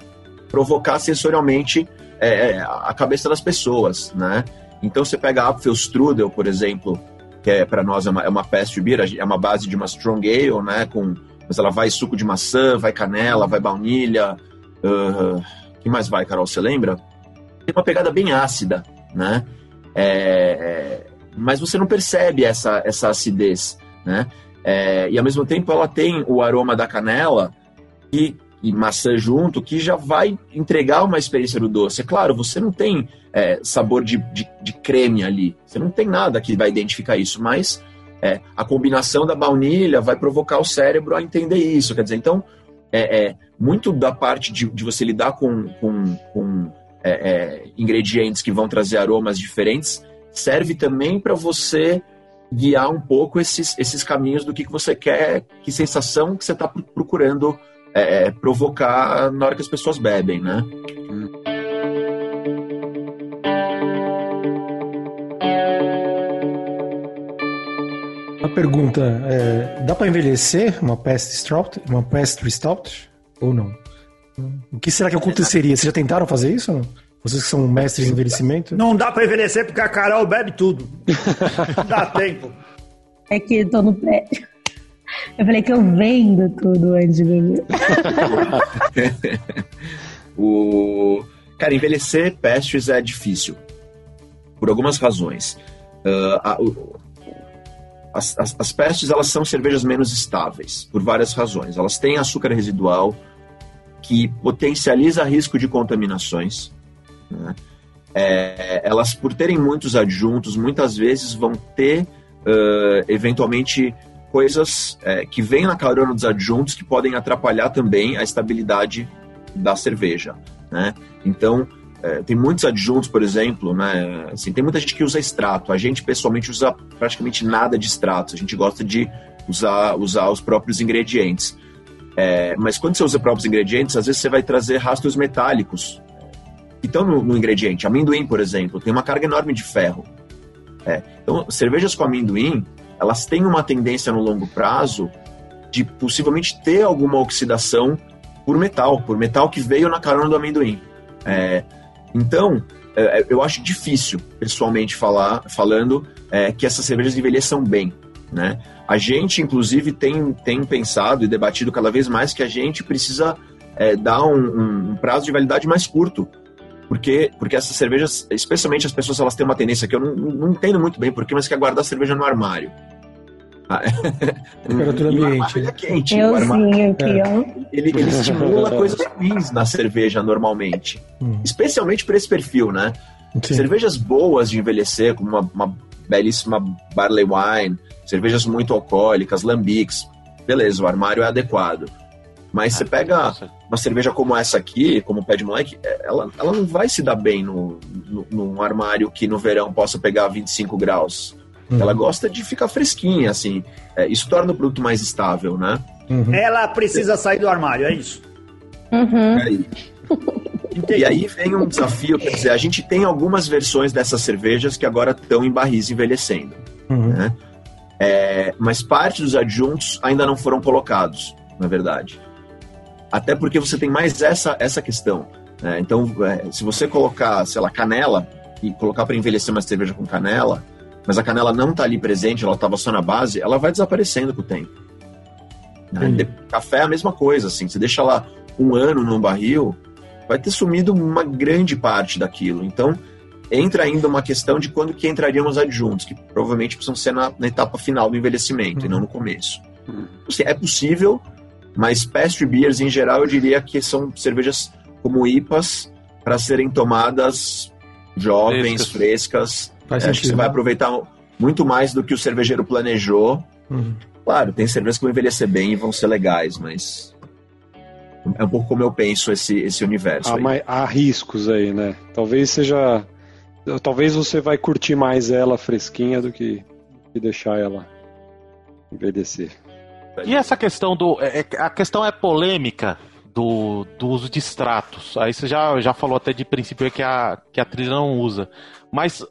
[SPEAKER 5] provocar sensorialmente é, é, a cabeça das pessoas, né? Então, você pega a Apfelstrudel, por exemplo, que é para nós é uma, é uma pastry beer, é uma base de uma strong ale, né? Com, mas ela vai suco de maçã, vai canela, vai baunilha, Uh, que mais vai, Carol? Você lembra? Tem uma pegada bem ácida, né? É, é, mas você não percebe essa, essa acidez, né? É, e ao mesmo tempo ela tem o aroma da canela e, e, maçã junto, que já vai entregar uma experiência do doce. É claro, você não tem é, sabor de, de, de, creme ali, você não tem nada que vai identificar isso, mas é, a combinação da baunilha vai provocar o cérebro a entender isso. Quer dizer, então é, é, muito da parte de, de você lidar com, com, com é, é, ingredientes que vão trazer aromas diferentes serve também para você guiar um pouco esses, esses caminhos do que, que você quer, que sensação que você está procurando é, provocar na hora que as pessoas bebem, né?
[SPEAKER 3] Uma pergunta, é, dá para envelhecer uma pastry stout, uma pastry stout ou não? O que será que aconteceria? Vocês já tentaram fazer isso? Não? Vocês que são mestres em envelhecimento?
[SPEAKER 2] Não dá para envelhecer porque a Carol bebe tudo. Não dá tempo.
[SPEAKER 6] É que eu tô no prédio. Eu falei que eu vendo tudo antes de beber.
[SPEAKER 5] o... Cara, envelhecer pastries é difícil. Por algumas razões. Uh, a, o, as, as, as pestes elas são cervejas menos estáveis, por várias razões. Elas têm açúcar residual, que potencializa risco de contaminações. Né? É, elas, por terem muitos adjuntos, muitas vezes vão ter, uh, eventualmente, coisas é, que vêm na carona dos adjuntos que podem atrapalhar também a estabilidade da cerveja. Né? Então, é, tem muitos adjuntos, por exemplo, né? Assim, tem muita gente que usa extrato. A gente, pessoalmente, usa praticamente nada de extrato. A gente gosta de usar, usar os próprios ingredientes. É, mas quando você usa próprios ingredientes, às vezes você vai trazer rastros metálicos que estão no, no ingrediente. Amendoim, por exemplo, tem uma carga enorme de ferro. É, então, cervejas com amendoim, elas têm uma tendência no longo prazo de possivelmente ter alguma oxidação por metal, por metal que veio na carona do amendoim. É, então, é, eu acho difícil, pessoalmente, falar, falando é, que essas cervejas envelheçam bem. Né? A gente, inclusive, tem, tem pensado e debatido cada vez mais que a gente precisa é, dar um, um, prazo de validade mais curto. Porque, porque essas cervejas, especialmente as pessoas, elas têm uma tendência que eu não, não entendo muito bem porquê, mas quer guardar a cerveja no armário.
[SPEAKER 3] Temperatura ambiente.
[SPEAKER 5] é quente.
[SPEAKER 6] Eu
[SPEAKER 5] armário,
[SPEAKER 6] sim, aqui,
[SPEAKER 5] é.
[SPEAKER 6] ó.
[SPEAKER 5] Ele, ele estimula coisas ruins na cerveja normalmente.
[SPEAKER 3] Hum.
[SPEAKER 5] Especialmente para esse perfil, né?
[SPEAKER 3] Sim.
[SPEAKER 5] Cervejas boas de envelhecer, como uma, uma belíssima barley wine, cervejas muito alcoólicas, lambics. Beleza, o armário é adequado. Mas você pega uma cerveja como essa aqui, como o Pé de Moleque, ela, ela não vai se dar bem no, no, num armário que no verão possa pegar 25 graus.
[SPEAKER 3] Uhum.
[SPEAKER 5] Ela gosta de ficar fresquinha, assim. É, isso torna o produto mais estável, né?
[SPEAKER 3] Uhum.
[SPEAKER 2] Ela precisa sair do armário, é isso.
[SPEAKER 6] Uhum.
[SPEAKER 5] Aí. E aí vem um desafio, quer dizer, a gente tem algumas versões dessas cervejas que agora estão em barris envelhecendo,
[SPEAKER 3] Uhum.
[SPEAKER 5] né? É, mas parte dos adjuntos ainda não foram colocados, na verdade. Até porque você tem mais essa, essa questão. né? Então, é, se você colocar, sei lá, canela e colocar para envelhecer uma cerveja com canela, mas a canela não está ali presente, ela estava só na base, ela vai desaparecendo com o tempo. Né? Café é a mesma coisa, assim. Você deixa lá um ano num barril, vai ter sumido uma grande parte daquilo. Então, entra ainda uma questão de quando que entrariam os adjuntos, que provavelmente precisam ser na, na etapa final do envelhecimento e não no começo. Assim, é possível, mas pastry beers em geral eu diria que são cervejas como IPAs para serem tomadas jovens,
[SPEAKER 1] Frescas.
[SPEAKER 5] frescas.
[SPEAKER 3] Faz
[SPEAKER 5] É, acho que você
[SPEAKER 3] sentido.
[SPEAKER 5] vai aproveitar muito mais do que o cervejeiro planejou.
[SPEAKER 3] Uhum.
[SPEAKER 5] Claro, tem cervejas que vão envelhecer bem e vão ser legais, mas é um pouco como eu penso esse, esse universo.
[SPEAKER 4] Há, há riscos aí, né? Talvez seja. Talvez você vai curtir mais ela fresquinha do que, que deixar ela envelhecer.
[SPEAKER 1] E essa questão do. é- é- a questão é polêmica do, do uso de extratos. Aí você já, já falou até de princípio que a, que a trilha não usa. Mas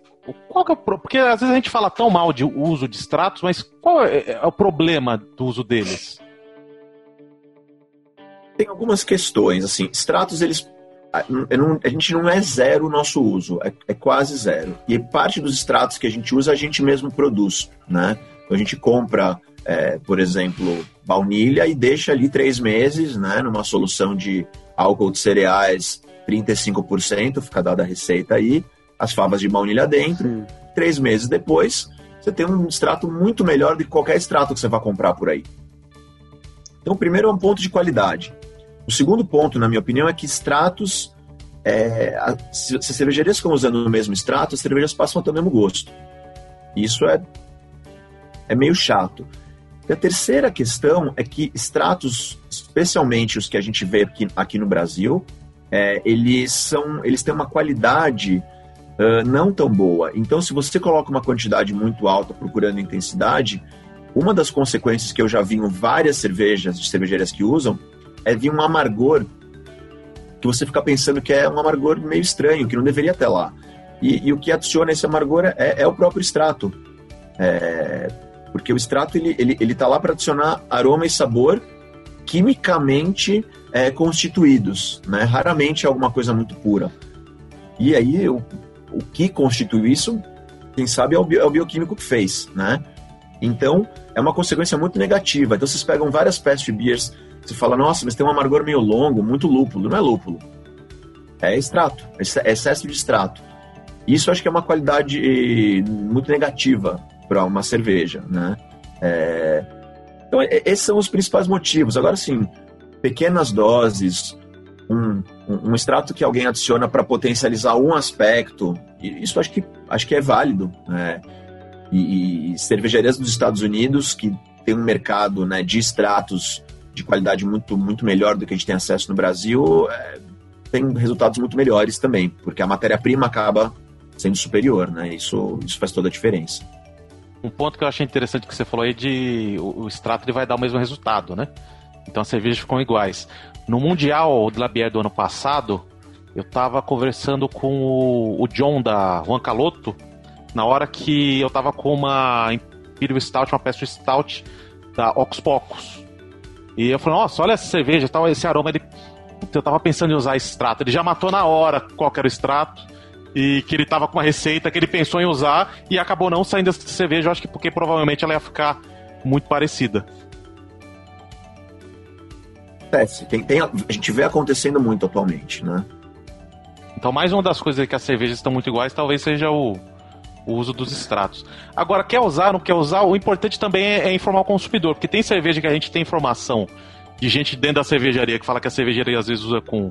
[SPEAKER 1] qual é o pro- Porque às vezes a gente fala tão mal de uso de extratos, mas qual é, é o problema do uso deles?
[SPEAKER 5] Tem algumas questões, assim, extratos, eles. A gente não é zero o nosso uso, é, é quase zero. E parte dos extratos que a gente usa, a gente mesmo produz, né? Então a gente compra, é, por exemplo, baunilha e deixa ali três meses, né? Numa solução de álcool de cereais 35%, fica dada a receita aí, as favas de baunilha dentro. Três meses depois, você tem um extrato muito melhor do que qualquer extrato que você vai comprar por aí. Então, o primeiro é um ponto de qualidade. O segundo ponto, na minha opinião, é que extratos. É, se as cervejarias ficam usando o mesmo extrato, as cervejas passam a ter o mesmo gosto. Isso é, é meio chato. E a terceira questão é que extratos, especialmente os que a gente vê aqui, aqui no Brasil, é, eles são eles têm uma qualidade uh, não tão boa. Então, se você coloca uma quantidade muito alta procurando intensidade, uma das consequências que eu já vi em várias cervejas de cervejarias que usam é vir um amargor que você fica pensando que é um amargor meio estranho, que não deveria ter lá. E, e o que adiciona esse amargor é, é o próprio extrato. É, porque o extrato ele, ele, ele tá lá para adicionar aroma e sabor quimicamente é, constituídos, né? Raramente é alguma coisa muito pura. E aí o, o que constitui isso, quem sabe é o, é o bioquímico que fez, né? Então é uma consequência muito negativa. Então vocês pegam várias past beers, você fala, nossa, mas tem um amargor meio longo, muito lúpulo. Não é lúpulo, é extrato, é excesso de extrato. Isso acho que é uma qualidade muito negativa para uma cerveja, né? É... Então, esses são os principais motivos. Agora, sim, pequenas doses, um, um, extrato que alguém adiciona para potencializar um aspecto, isso acho que, acho que é válido. Né? E, e cervejarias dos Estados Unidos, que tem um mercado né, de extratos de qualidade muito, muito melhor do que a gente tem acesso no Brasil, é, tem resultados muito melhores também, porque a matéria-prima acaba sendo superior, né? Isso, isso faz toda a diferença.
[SPEAKER 1] Um ponto que eu achei interessante que você falou aí de o, o extrato ele vai dar o mesmo resultado, né? Então as cervejas ficam iguais. No Mundial de Labier do ano passado, eu tava conversando com o, o John da Juan Caloto, na hora que eu tava com uma Imperial Stout, uma Pastry Stout da Ox Pocos. E eu falei, nossa, olha essa cerveja, tal, esse aroma, ele... Eu tava pensando em usar extrato. Ele já matou na hora qual era o extrato e que ele tava com uma receita que ele pensou em usar e acabou não saindo essa cerveja, eu acho que porque provavelmente ela ia ficar muito parecida.
[SPEAKER 5] Acontece, tem, tem, a gente vê acontecendo muito atualmente, né?
[SPEAKER 1] Então mais uma das coisas que as cervejas estão muito iguais talvez seja o, o uso dos extratos. Agora, quer usar, não quer usar, o importante também é, é, informar o consumidor, porque tem cerveja que a gente tem informação de gente dentro da cervejaria que fala que a cervejaria às vezes usa com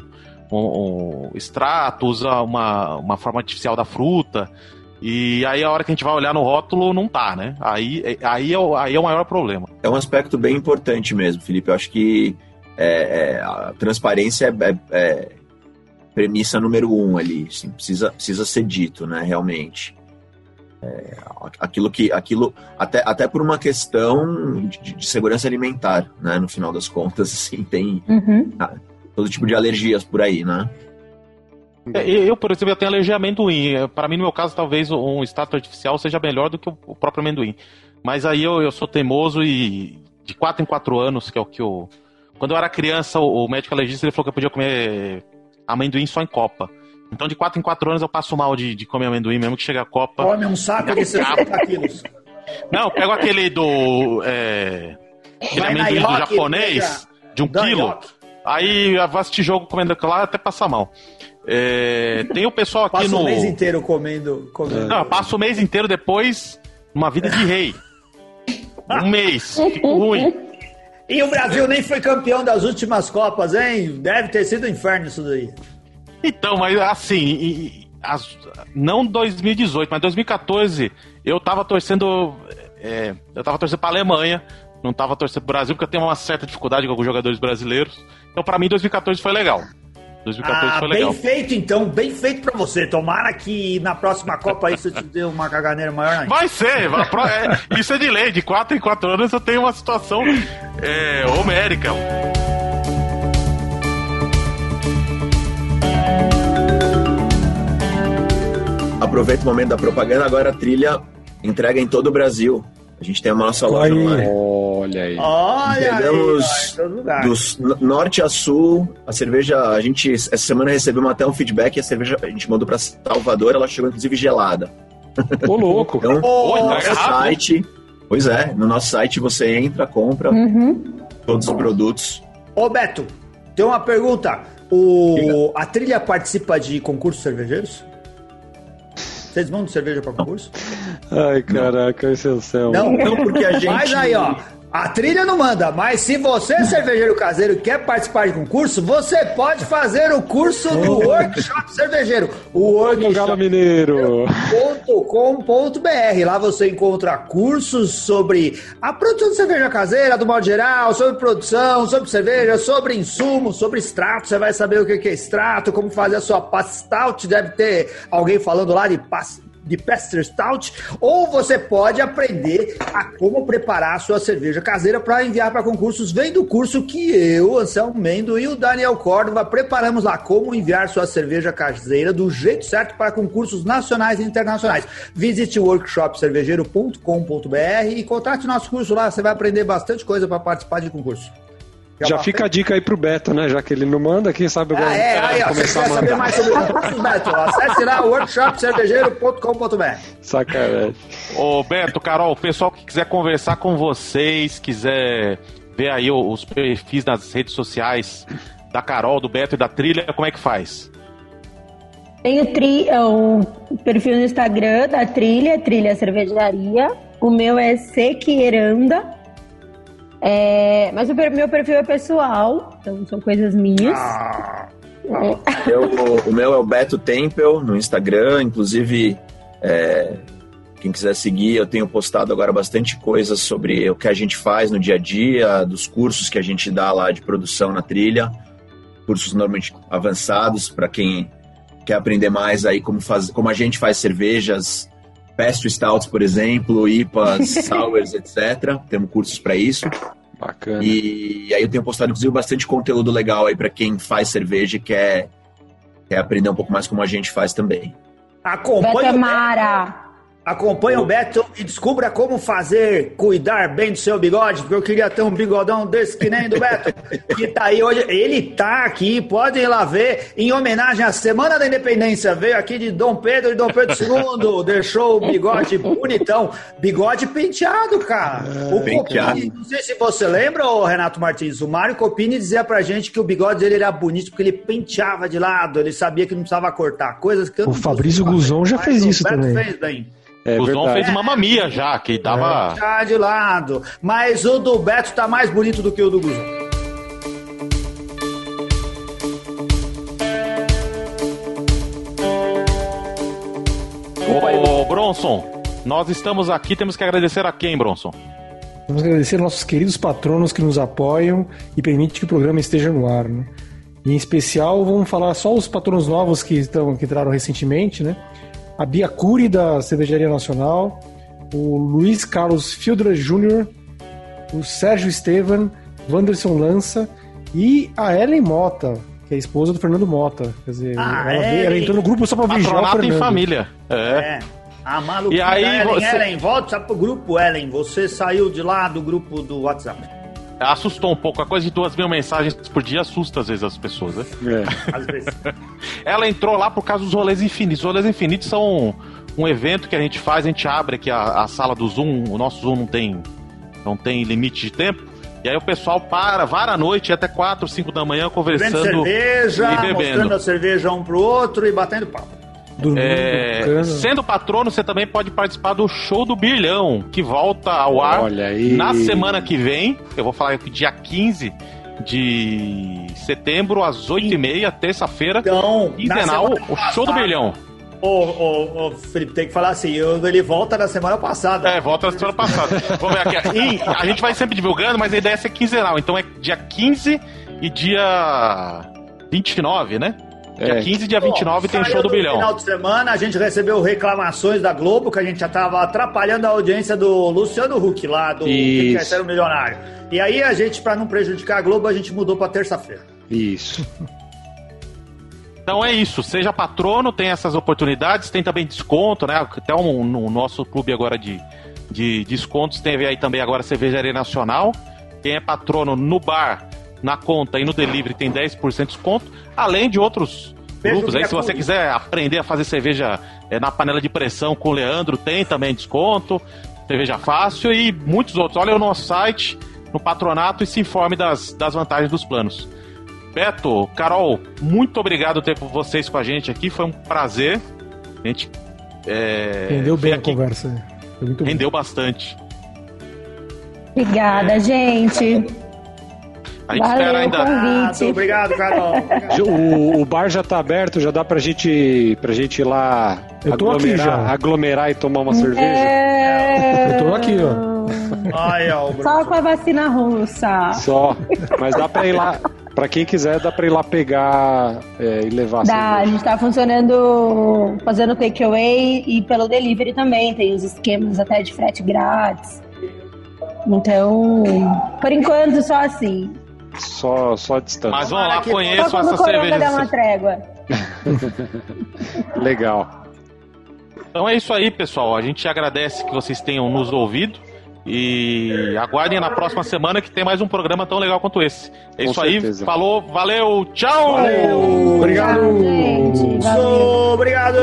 [SPEAKER 1] um, um extrato, usa uma, uma forma artificial da fruta. E aí a hora que a gente vai olhar no rótulo, não tá, né? Aí, aí, é, o, aí é o maior problema.
[SPEAKER 5] É um aspecto bem importante mesmo, Felipe. Eu acho que é, é, a transparência é, é, é, premissa número um ali. Assim, precisa, precisa ser dito, né? Realmente. É, aquilo que aquilo até, até por uma questão de, de, segurança alimentar né no final das contas assim tem uhum todo tipo de alergias por aí, né?
[SPEAKER 1] Eu, por exemplo, eu tenho alergia a amendoim. Para mim, no meu caso, talvez um extrato artificial seja melhor do que o próprio amendoim. Mas aí eu, eu sou teimoso e de 4 em 4 anos, que é o que eu. Quando eu era criança, o, médico alergista ele falou que eu podia comer amendoim só em copa. Então, de 4 em 4 anos, eu passo mal de, de comer amendoim, mesmo que chega a copa.
[SPEAKER 2] Come um saco de 60 quilos.
[SPEAKER 1] Não, eu pego aquele do. É, aquele Vai amendoim do japonês, de um quilo. Aí vai assistir jogo comendo aquilo lá até passar mal. É, tem o pessoal aqui
[SPEAKER 2] passa
[SPEAKER 1] no.
[SPEAKER 2] Passa o mês inteiro comendo. comendo.
[SPEAKER 1] Não, passa o mês inteiro depois uma vida de rei. Um mês. Fico ruim.
[SPEAKER 2] E o Brasil nem foi campeão das últimas Copas, hein? Deve ter sido um inferno isso daí.
[SPEAKER 1] Então, mas assim, as, não 2018, mas 2014, eu tava torcendo. É, eu tava torcendo pra Alemanha, não tava torcendo pro Brasil, porque eu tenho uma certa dificuldade com alguns jogadores brasileiros. Então, para mim, 2014 foi legal. 2014 ah, foi legal.
[SPEAKER 2] Bem feito, então, bem feito pra você. Tomara que na próxima Copa você te dê uma caganeira maior ainda.
[SPEAKER 1] Vai ser, é, isso é de lei. De 4 em 4 anos eu tenho uma situação é, homérica.
[SPEAKER 5] Aproveita o momento da propaganda, agora a trilha entrega em todo o Brasil. A gente tem a nossa loja online.
[SPEAKER 4] Olha aí.
[SPEAKER 2] Olha
[SPEAKER 5] Entregamos do norte a sul. A cerveja, a gente essa semana recebemos até um feedback. A cerveja a gente mandou para Salvador, ela chegou inclusive gelada.
[SPEAKER 4] Ô louco.
[SPEAKER 5] então, oh, no nosso site, pois é, no nosso site você entra, compra uhum. todos os produtos.
[SPEAKER 2] Ô Beto, tem uma pergunta. O, a trilha participa de concursos cervejeiros? Vocês mandam cerveja para concurso?
[SPEAKER 4] Ai, caraca, esse é o céu.
[SPEAKER 2] Não,
[SPEAKER 5] Não, porque a gente.
[SPEAKER 2] Mas aí, ó. A trilha não manda, mas se você é cervejeiro caseiro e quer participar de concurso, você pode fazer o curso do Workshop Cervejeiro. O
[SPEAKER 4] Galo
[SPEAKER 2] Workshop
[SPEAKER 4] Mineiro.
[SPEAKER 2] .com.br. Lá você encontra cursos sobre a produção de cerveja caseira, do modo geral, sobre produção, sobre cerveja, sobre insumos, sobre extrato. Você vai saber o que é extrato, como fazer a sua pastout. Deve ter alguém falando lá de pas- de Pester Stout, ou você pode aprender a como preparar a sua cerveja caseira para enviar para concursos. Vem do curso que eu, Anselmo Mendo e o Daniel Córdova preparamos lá como enviar sua cerveja caseira do jeito certo para concursos nacionais e internacionais. Visite workshopcervejeiro.com.br e contrate nosso curso lá, você vai aprender bastante coisa para participar de concurso.
[SPEAKER 4] Já fica a dica aí pro Beto, né? Já que ele não manda, quem sabe agora
[SPEAKER 2] Ah, é, aí, ó, você
[SPEAKER 4] começar a
[SPEAKER 2] quer saber
[SPEAKER 4] mandar.
[SPEAKER 2] mais sobre concursos, Beto? Acesse lá workshopcervejeiro.com.br.
[SPEAKER 4] Sacanagem.
[SPEAKER 1] Ô, Beto, Carol, o pessoal que quiser conversar com vocês, quiser ver aí o- os perfis nas redes sociais da Carol, do Beto e da Trilha, como é que faz?
[SPEAKER 6] Tem o, tri, é o perfil no Instagram da Trilha, Trilha Cervejaria. O meu é Sequeiranda. É, mas o meu perfil é pessoal, então são coisas minhas.
[SPEAKER 2] Ah,
[SPEAKER 5] Eu- o meu é o Beto Tempel no Instagram, inclusive é, quem quiser seguir, eu tenho postado agora bastante coisas sobre o que a gente faz no dia a dia, dos cursos que a gente dá lá de produção na trilha, cursos normalmente avançados para quem quer aprender mais aí como, faz, como a gente faz cervejas, pastry stouts, por exemplo, IPAs, sours, etc. Temos cursos para isso.
[SPEAKER 4] Bacana.
[SPEAKER 5] E aí eu tenho postado, inclusive, bastante conteúdo legal aí para quem faz cerveja e quer, quer aprender um pouco mais como a gente faz também.
[SPEAKER 2] Acompanhe Beto,
[SPEAKER 6] Mara.
[SPEAKER 2] Acompanhe o Beto e descubra como fazer, cuidar bem do seu bigode, porque eu queria ter um bigodão desse que nem do Beto, que tá aí hoje. Ele tá aqui, podem ir lá ver, em homenagem à Semana da Independência. Veio aqui de Dom Pedro e Dom Pedro II, deixou o bigode bonitão. Bigode penteado, cara. o
[SPEAKER 5] penteado.
[SPEAKER 2] Copini, não sei se você lembra, ô Renato Martins, o Mário Copini dizia pra gente que o bigode dele era bonito porque ele penteava de lado, ele sabia que não precisava cortar. Coisas que eu
[SPEAKER 3] O Fabrício Guzon já fez
[SPEAKER 2] o
[SPEAKER 3] isso
[SPEAKER 2] Beto
[SPEAKER 3] também.
[SPEAKER 2] fez bem.
[SPEAKER 4] É
[SPEAKER 1] o Zon fez uma mamia já, que tava.
[SPEAKER 2] Já de lado. Mas o do Beto tá mais bonito do que o do Guzon.
[SPEAKER 1] Ô, Bronson, nós estamos aqui, temos que agradecer a quem, Bronson?
[SPEAKER 3] Vamos agradecer aos nossos queridos patronos que nos apoiam e permitem que o programa esteja no ar, né? E em especial, vamos falar só os patronos novos que, estão, que entraram recentemente, né? A Bia Cury, da Cervejaria Nacional, o Luiz Carlos Fildra Júnior, o Sérgio Estevan, Wanderson Lança e a Ellen Mota, que é a esposa do Fernando Mota. Quer dizer,
[SPEAKER 2] Ah,
[SPEAKER 3] ela, veio- ela
[SPEAKER 2] Ellen.
[SPEAKER 3] entrou no grupo só pra vigiar o
[SPEAKER 1] Patronato em
[SPEAKER 3] Fernando.
[SPEAKER 1] família. É.
[SPEAKER 2] É. A maluquinha
[SPEAKER 1] E aí,
[SPEAKER 2] Ellen,
[SPEAKER 1] você-
[SPEAKER 2] Ellen, volta pro grupo, Ellen. Você saiu de lá do grupo do WhatsApp.
[SPEAKER 1] Assustou um pouco. A coisa de duas mil mensagens por dia assusta às vezes as pessoas, né?
[SPEAKER 4] É.
[SPEAKER 2] Às vezes.
[SPEAKER 1] Ela entrou lá por causa dos rolês infinitos. Os rolês infinitos são um evento que a gente faz, a gente abre aqui a, a sala do Zoom. O nosso Zoom não tem, não tem limite de tempo. E aí o pessoal para, vara a noite até 4, 5 da manhã
[SPEAKER 2] Bebendo
[SPEAKER 1] conversando
[SPEAKER 2] cerveja,
[SPEAKER 1] e bebendo.
[SPEAKER 2] mostrando a cerveja um pro outro e batendo papo.
[SPEAKER 3] Dormindo,
[SPEAKER 1] É, sendo patrono, você também pode participar do show do Birlhão, que volta ao ar na semana que vem. Eu vou falar aqui dia 15 de setembro, às 8h30, terça-feira.
[SPEAKER 2] Então, na
[SPEAKER 1] Quinzenal, o show do Birlhão.
[SPEAKER 2] Ô, ô, ô, Felipe, tem que falar assim, eu- ele volta na semana passada.
[SPEAKER 1] É, volta na semana passada. Vamos ver aqui. E a gente vai sempre divulgando, mas a ideia é ser quinzenal. Então é dia 15 e dia 29, né? Dia
[SPEAKER 4] É.
[SPEAKER 1] 15 e dia 29 tem
[SPEAKER 2] Saiu
[SPEAKER 1] show do
[SPEAKER 2] no
[SPEAKER 1] Bilhão.
[SPEAKER 2] final de semana, a gente recebeu reclamações da Globo, que a gente já tava atrapalhando a audiência do Luciano Huck, lá do Quem. Quer Ser o Milionário. E aí a gente, pra não prejudicar a Globo, a gente mudou pra terça-feira.
[SPEAKER 4] Isso.
[SPEAKER 1] Então é isso, seja patrono, tem essas oportunidades, tem também desconto, né? Até um, no nosso clube agora de, de descontos, teve aí também agora a Cervejaria Nacional. Quem é patrono no bar, na conta e no delivery tem 10% de desconto, além de outros grupos aí. Se você quiser aprender a fazer cerveja é, na panela de pressão com o Leandro, tem também desconto. Cerveja fácil e muitos outros. Olha o nosso site, no patronato e se informe das, das vantagens dos planos. Beto, Carol, muito obrigado por ter vocês com a gente aqui. Foi um prazer. A gente É,
[SPEAKER 3] Rendeu bem
[SPEAKER 1] vem
[SPEAKER 3] a
[SPEAKER 1] aqui-
[SPEAKER 3] conversa. Foi muito bom.
[SPEAKER 1] Rendeu bastante.
[SPEAKER 6] Obrigada, gente.
[SPEAKER 1] A gente
[SPEAKER 6] Valeu
[SPEAKER 1] espera ainda.
[SPEAKER 6] convite.
[SPEAKER 2] Obrigado, Carol. Obrigado.
[SPEAKER 4] O, o bar já tá aberto, já dá pra gente, pra gente ir lá
[SPEAKER 3] Eu tô aqui
[SPEAKER 4] aglomerar,
[SPEAKER 3] já.
[SPEAKER 4] aglomerar e tomar uma cerveja.
[SPEAKER 6] É...
[SPEAKER 3] Eu tô aqui, ó.
[SPEAKER 2] Ai.
[SPEAKER 6] Só com a vacina russa.
[SPEAKER 4] Só. Mas dá pra ir lá. Pra quem quiser, dá pra ir lá pegar é, e levar
[SPEAKER 6] Dá, a gente tá funcionando, fazendo takeaway e pelo delivery também. Tem os esquemas até de frete grátis. Então, por enquanto, só assim.
[SPEAKER 4] Só, só a distância.
[SPEAKER 1] Mas vamos lá,
[SPEAKER 2] Tomara que-
[SPEAKER 6] Só
[SPEAKER 1] conheçam
[SPEAKER 6] quando o
[SPEAKER 1] essa cerveja.
[SPEAKER 6] uma trégua.
[SPEAKER 4] Legal.
[SPEAKER 1] Então é isso aí, pessoal. A gente agradece que vocês tenham nos ouvido. E aguardem na próxima semana que tem mais um programa tão legal quanto esse. É
[SPEAKER 4] Com
[SPEAKER 1] isso
[SPEAKER 4] certeza.
[SPEAKER 1] aí. Falou, valeu, tchau!
[SPEAKER 2] Valeu.
[SPEAKER 3] Obrigado.
[SPEAKER 6] Tchau, gente. Valeu.
[SPEAKER 2] Obrigado.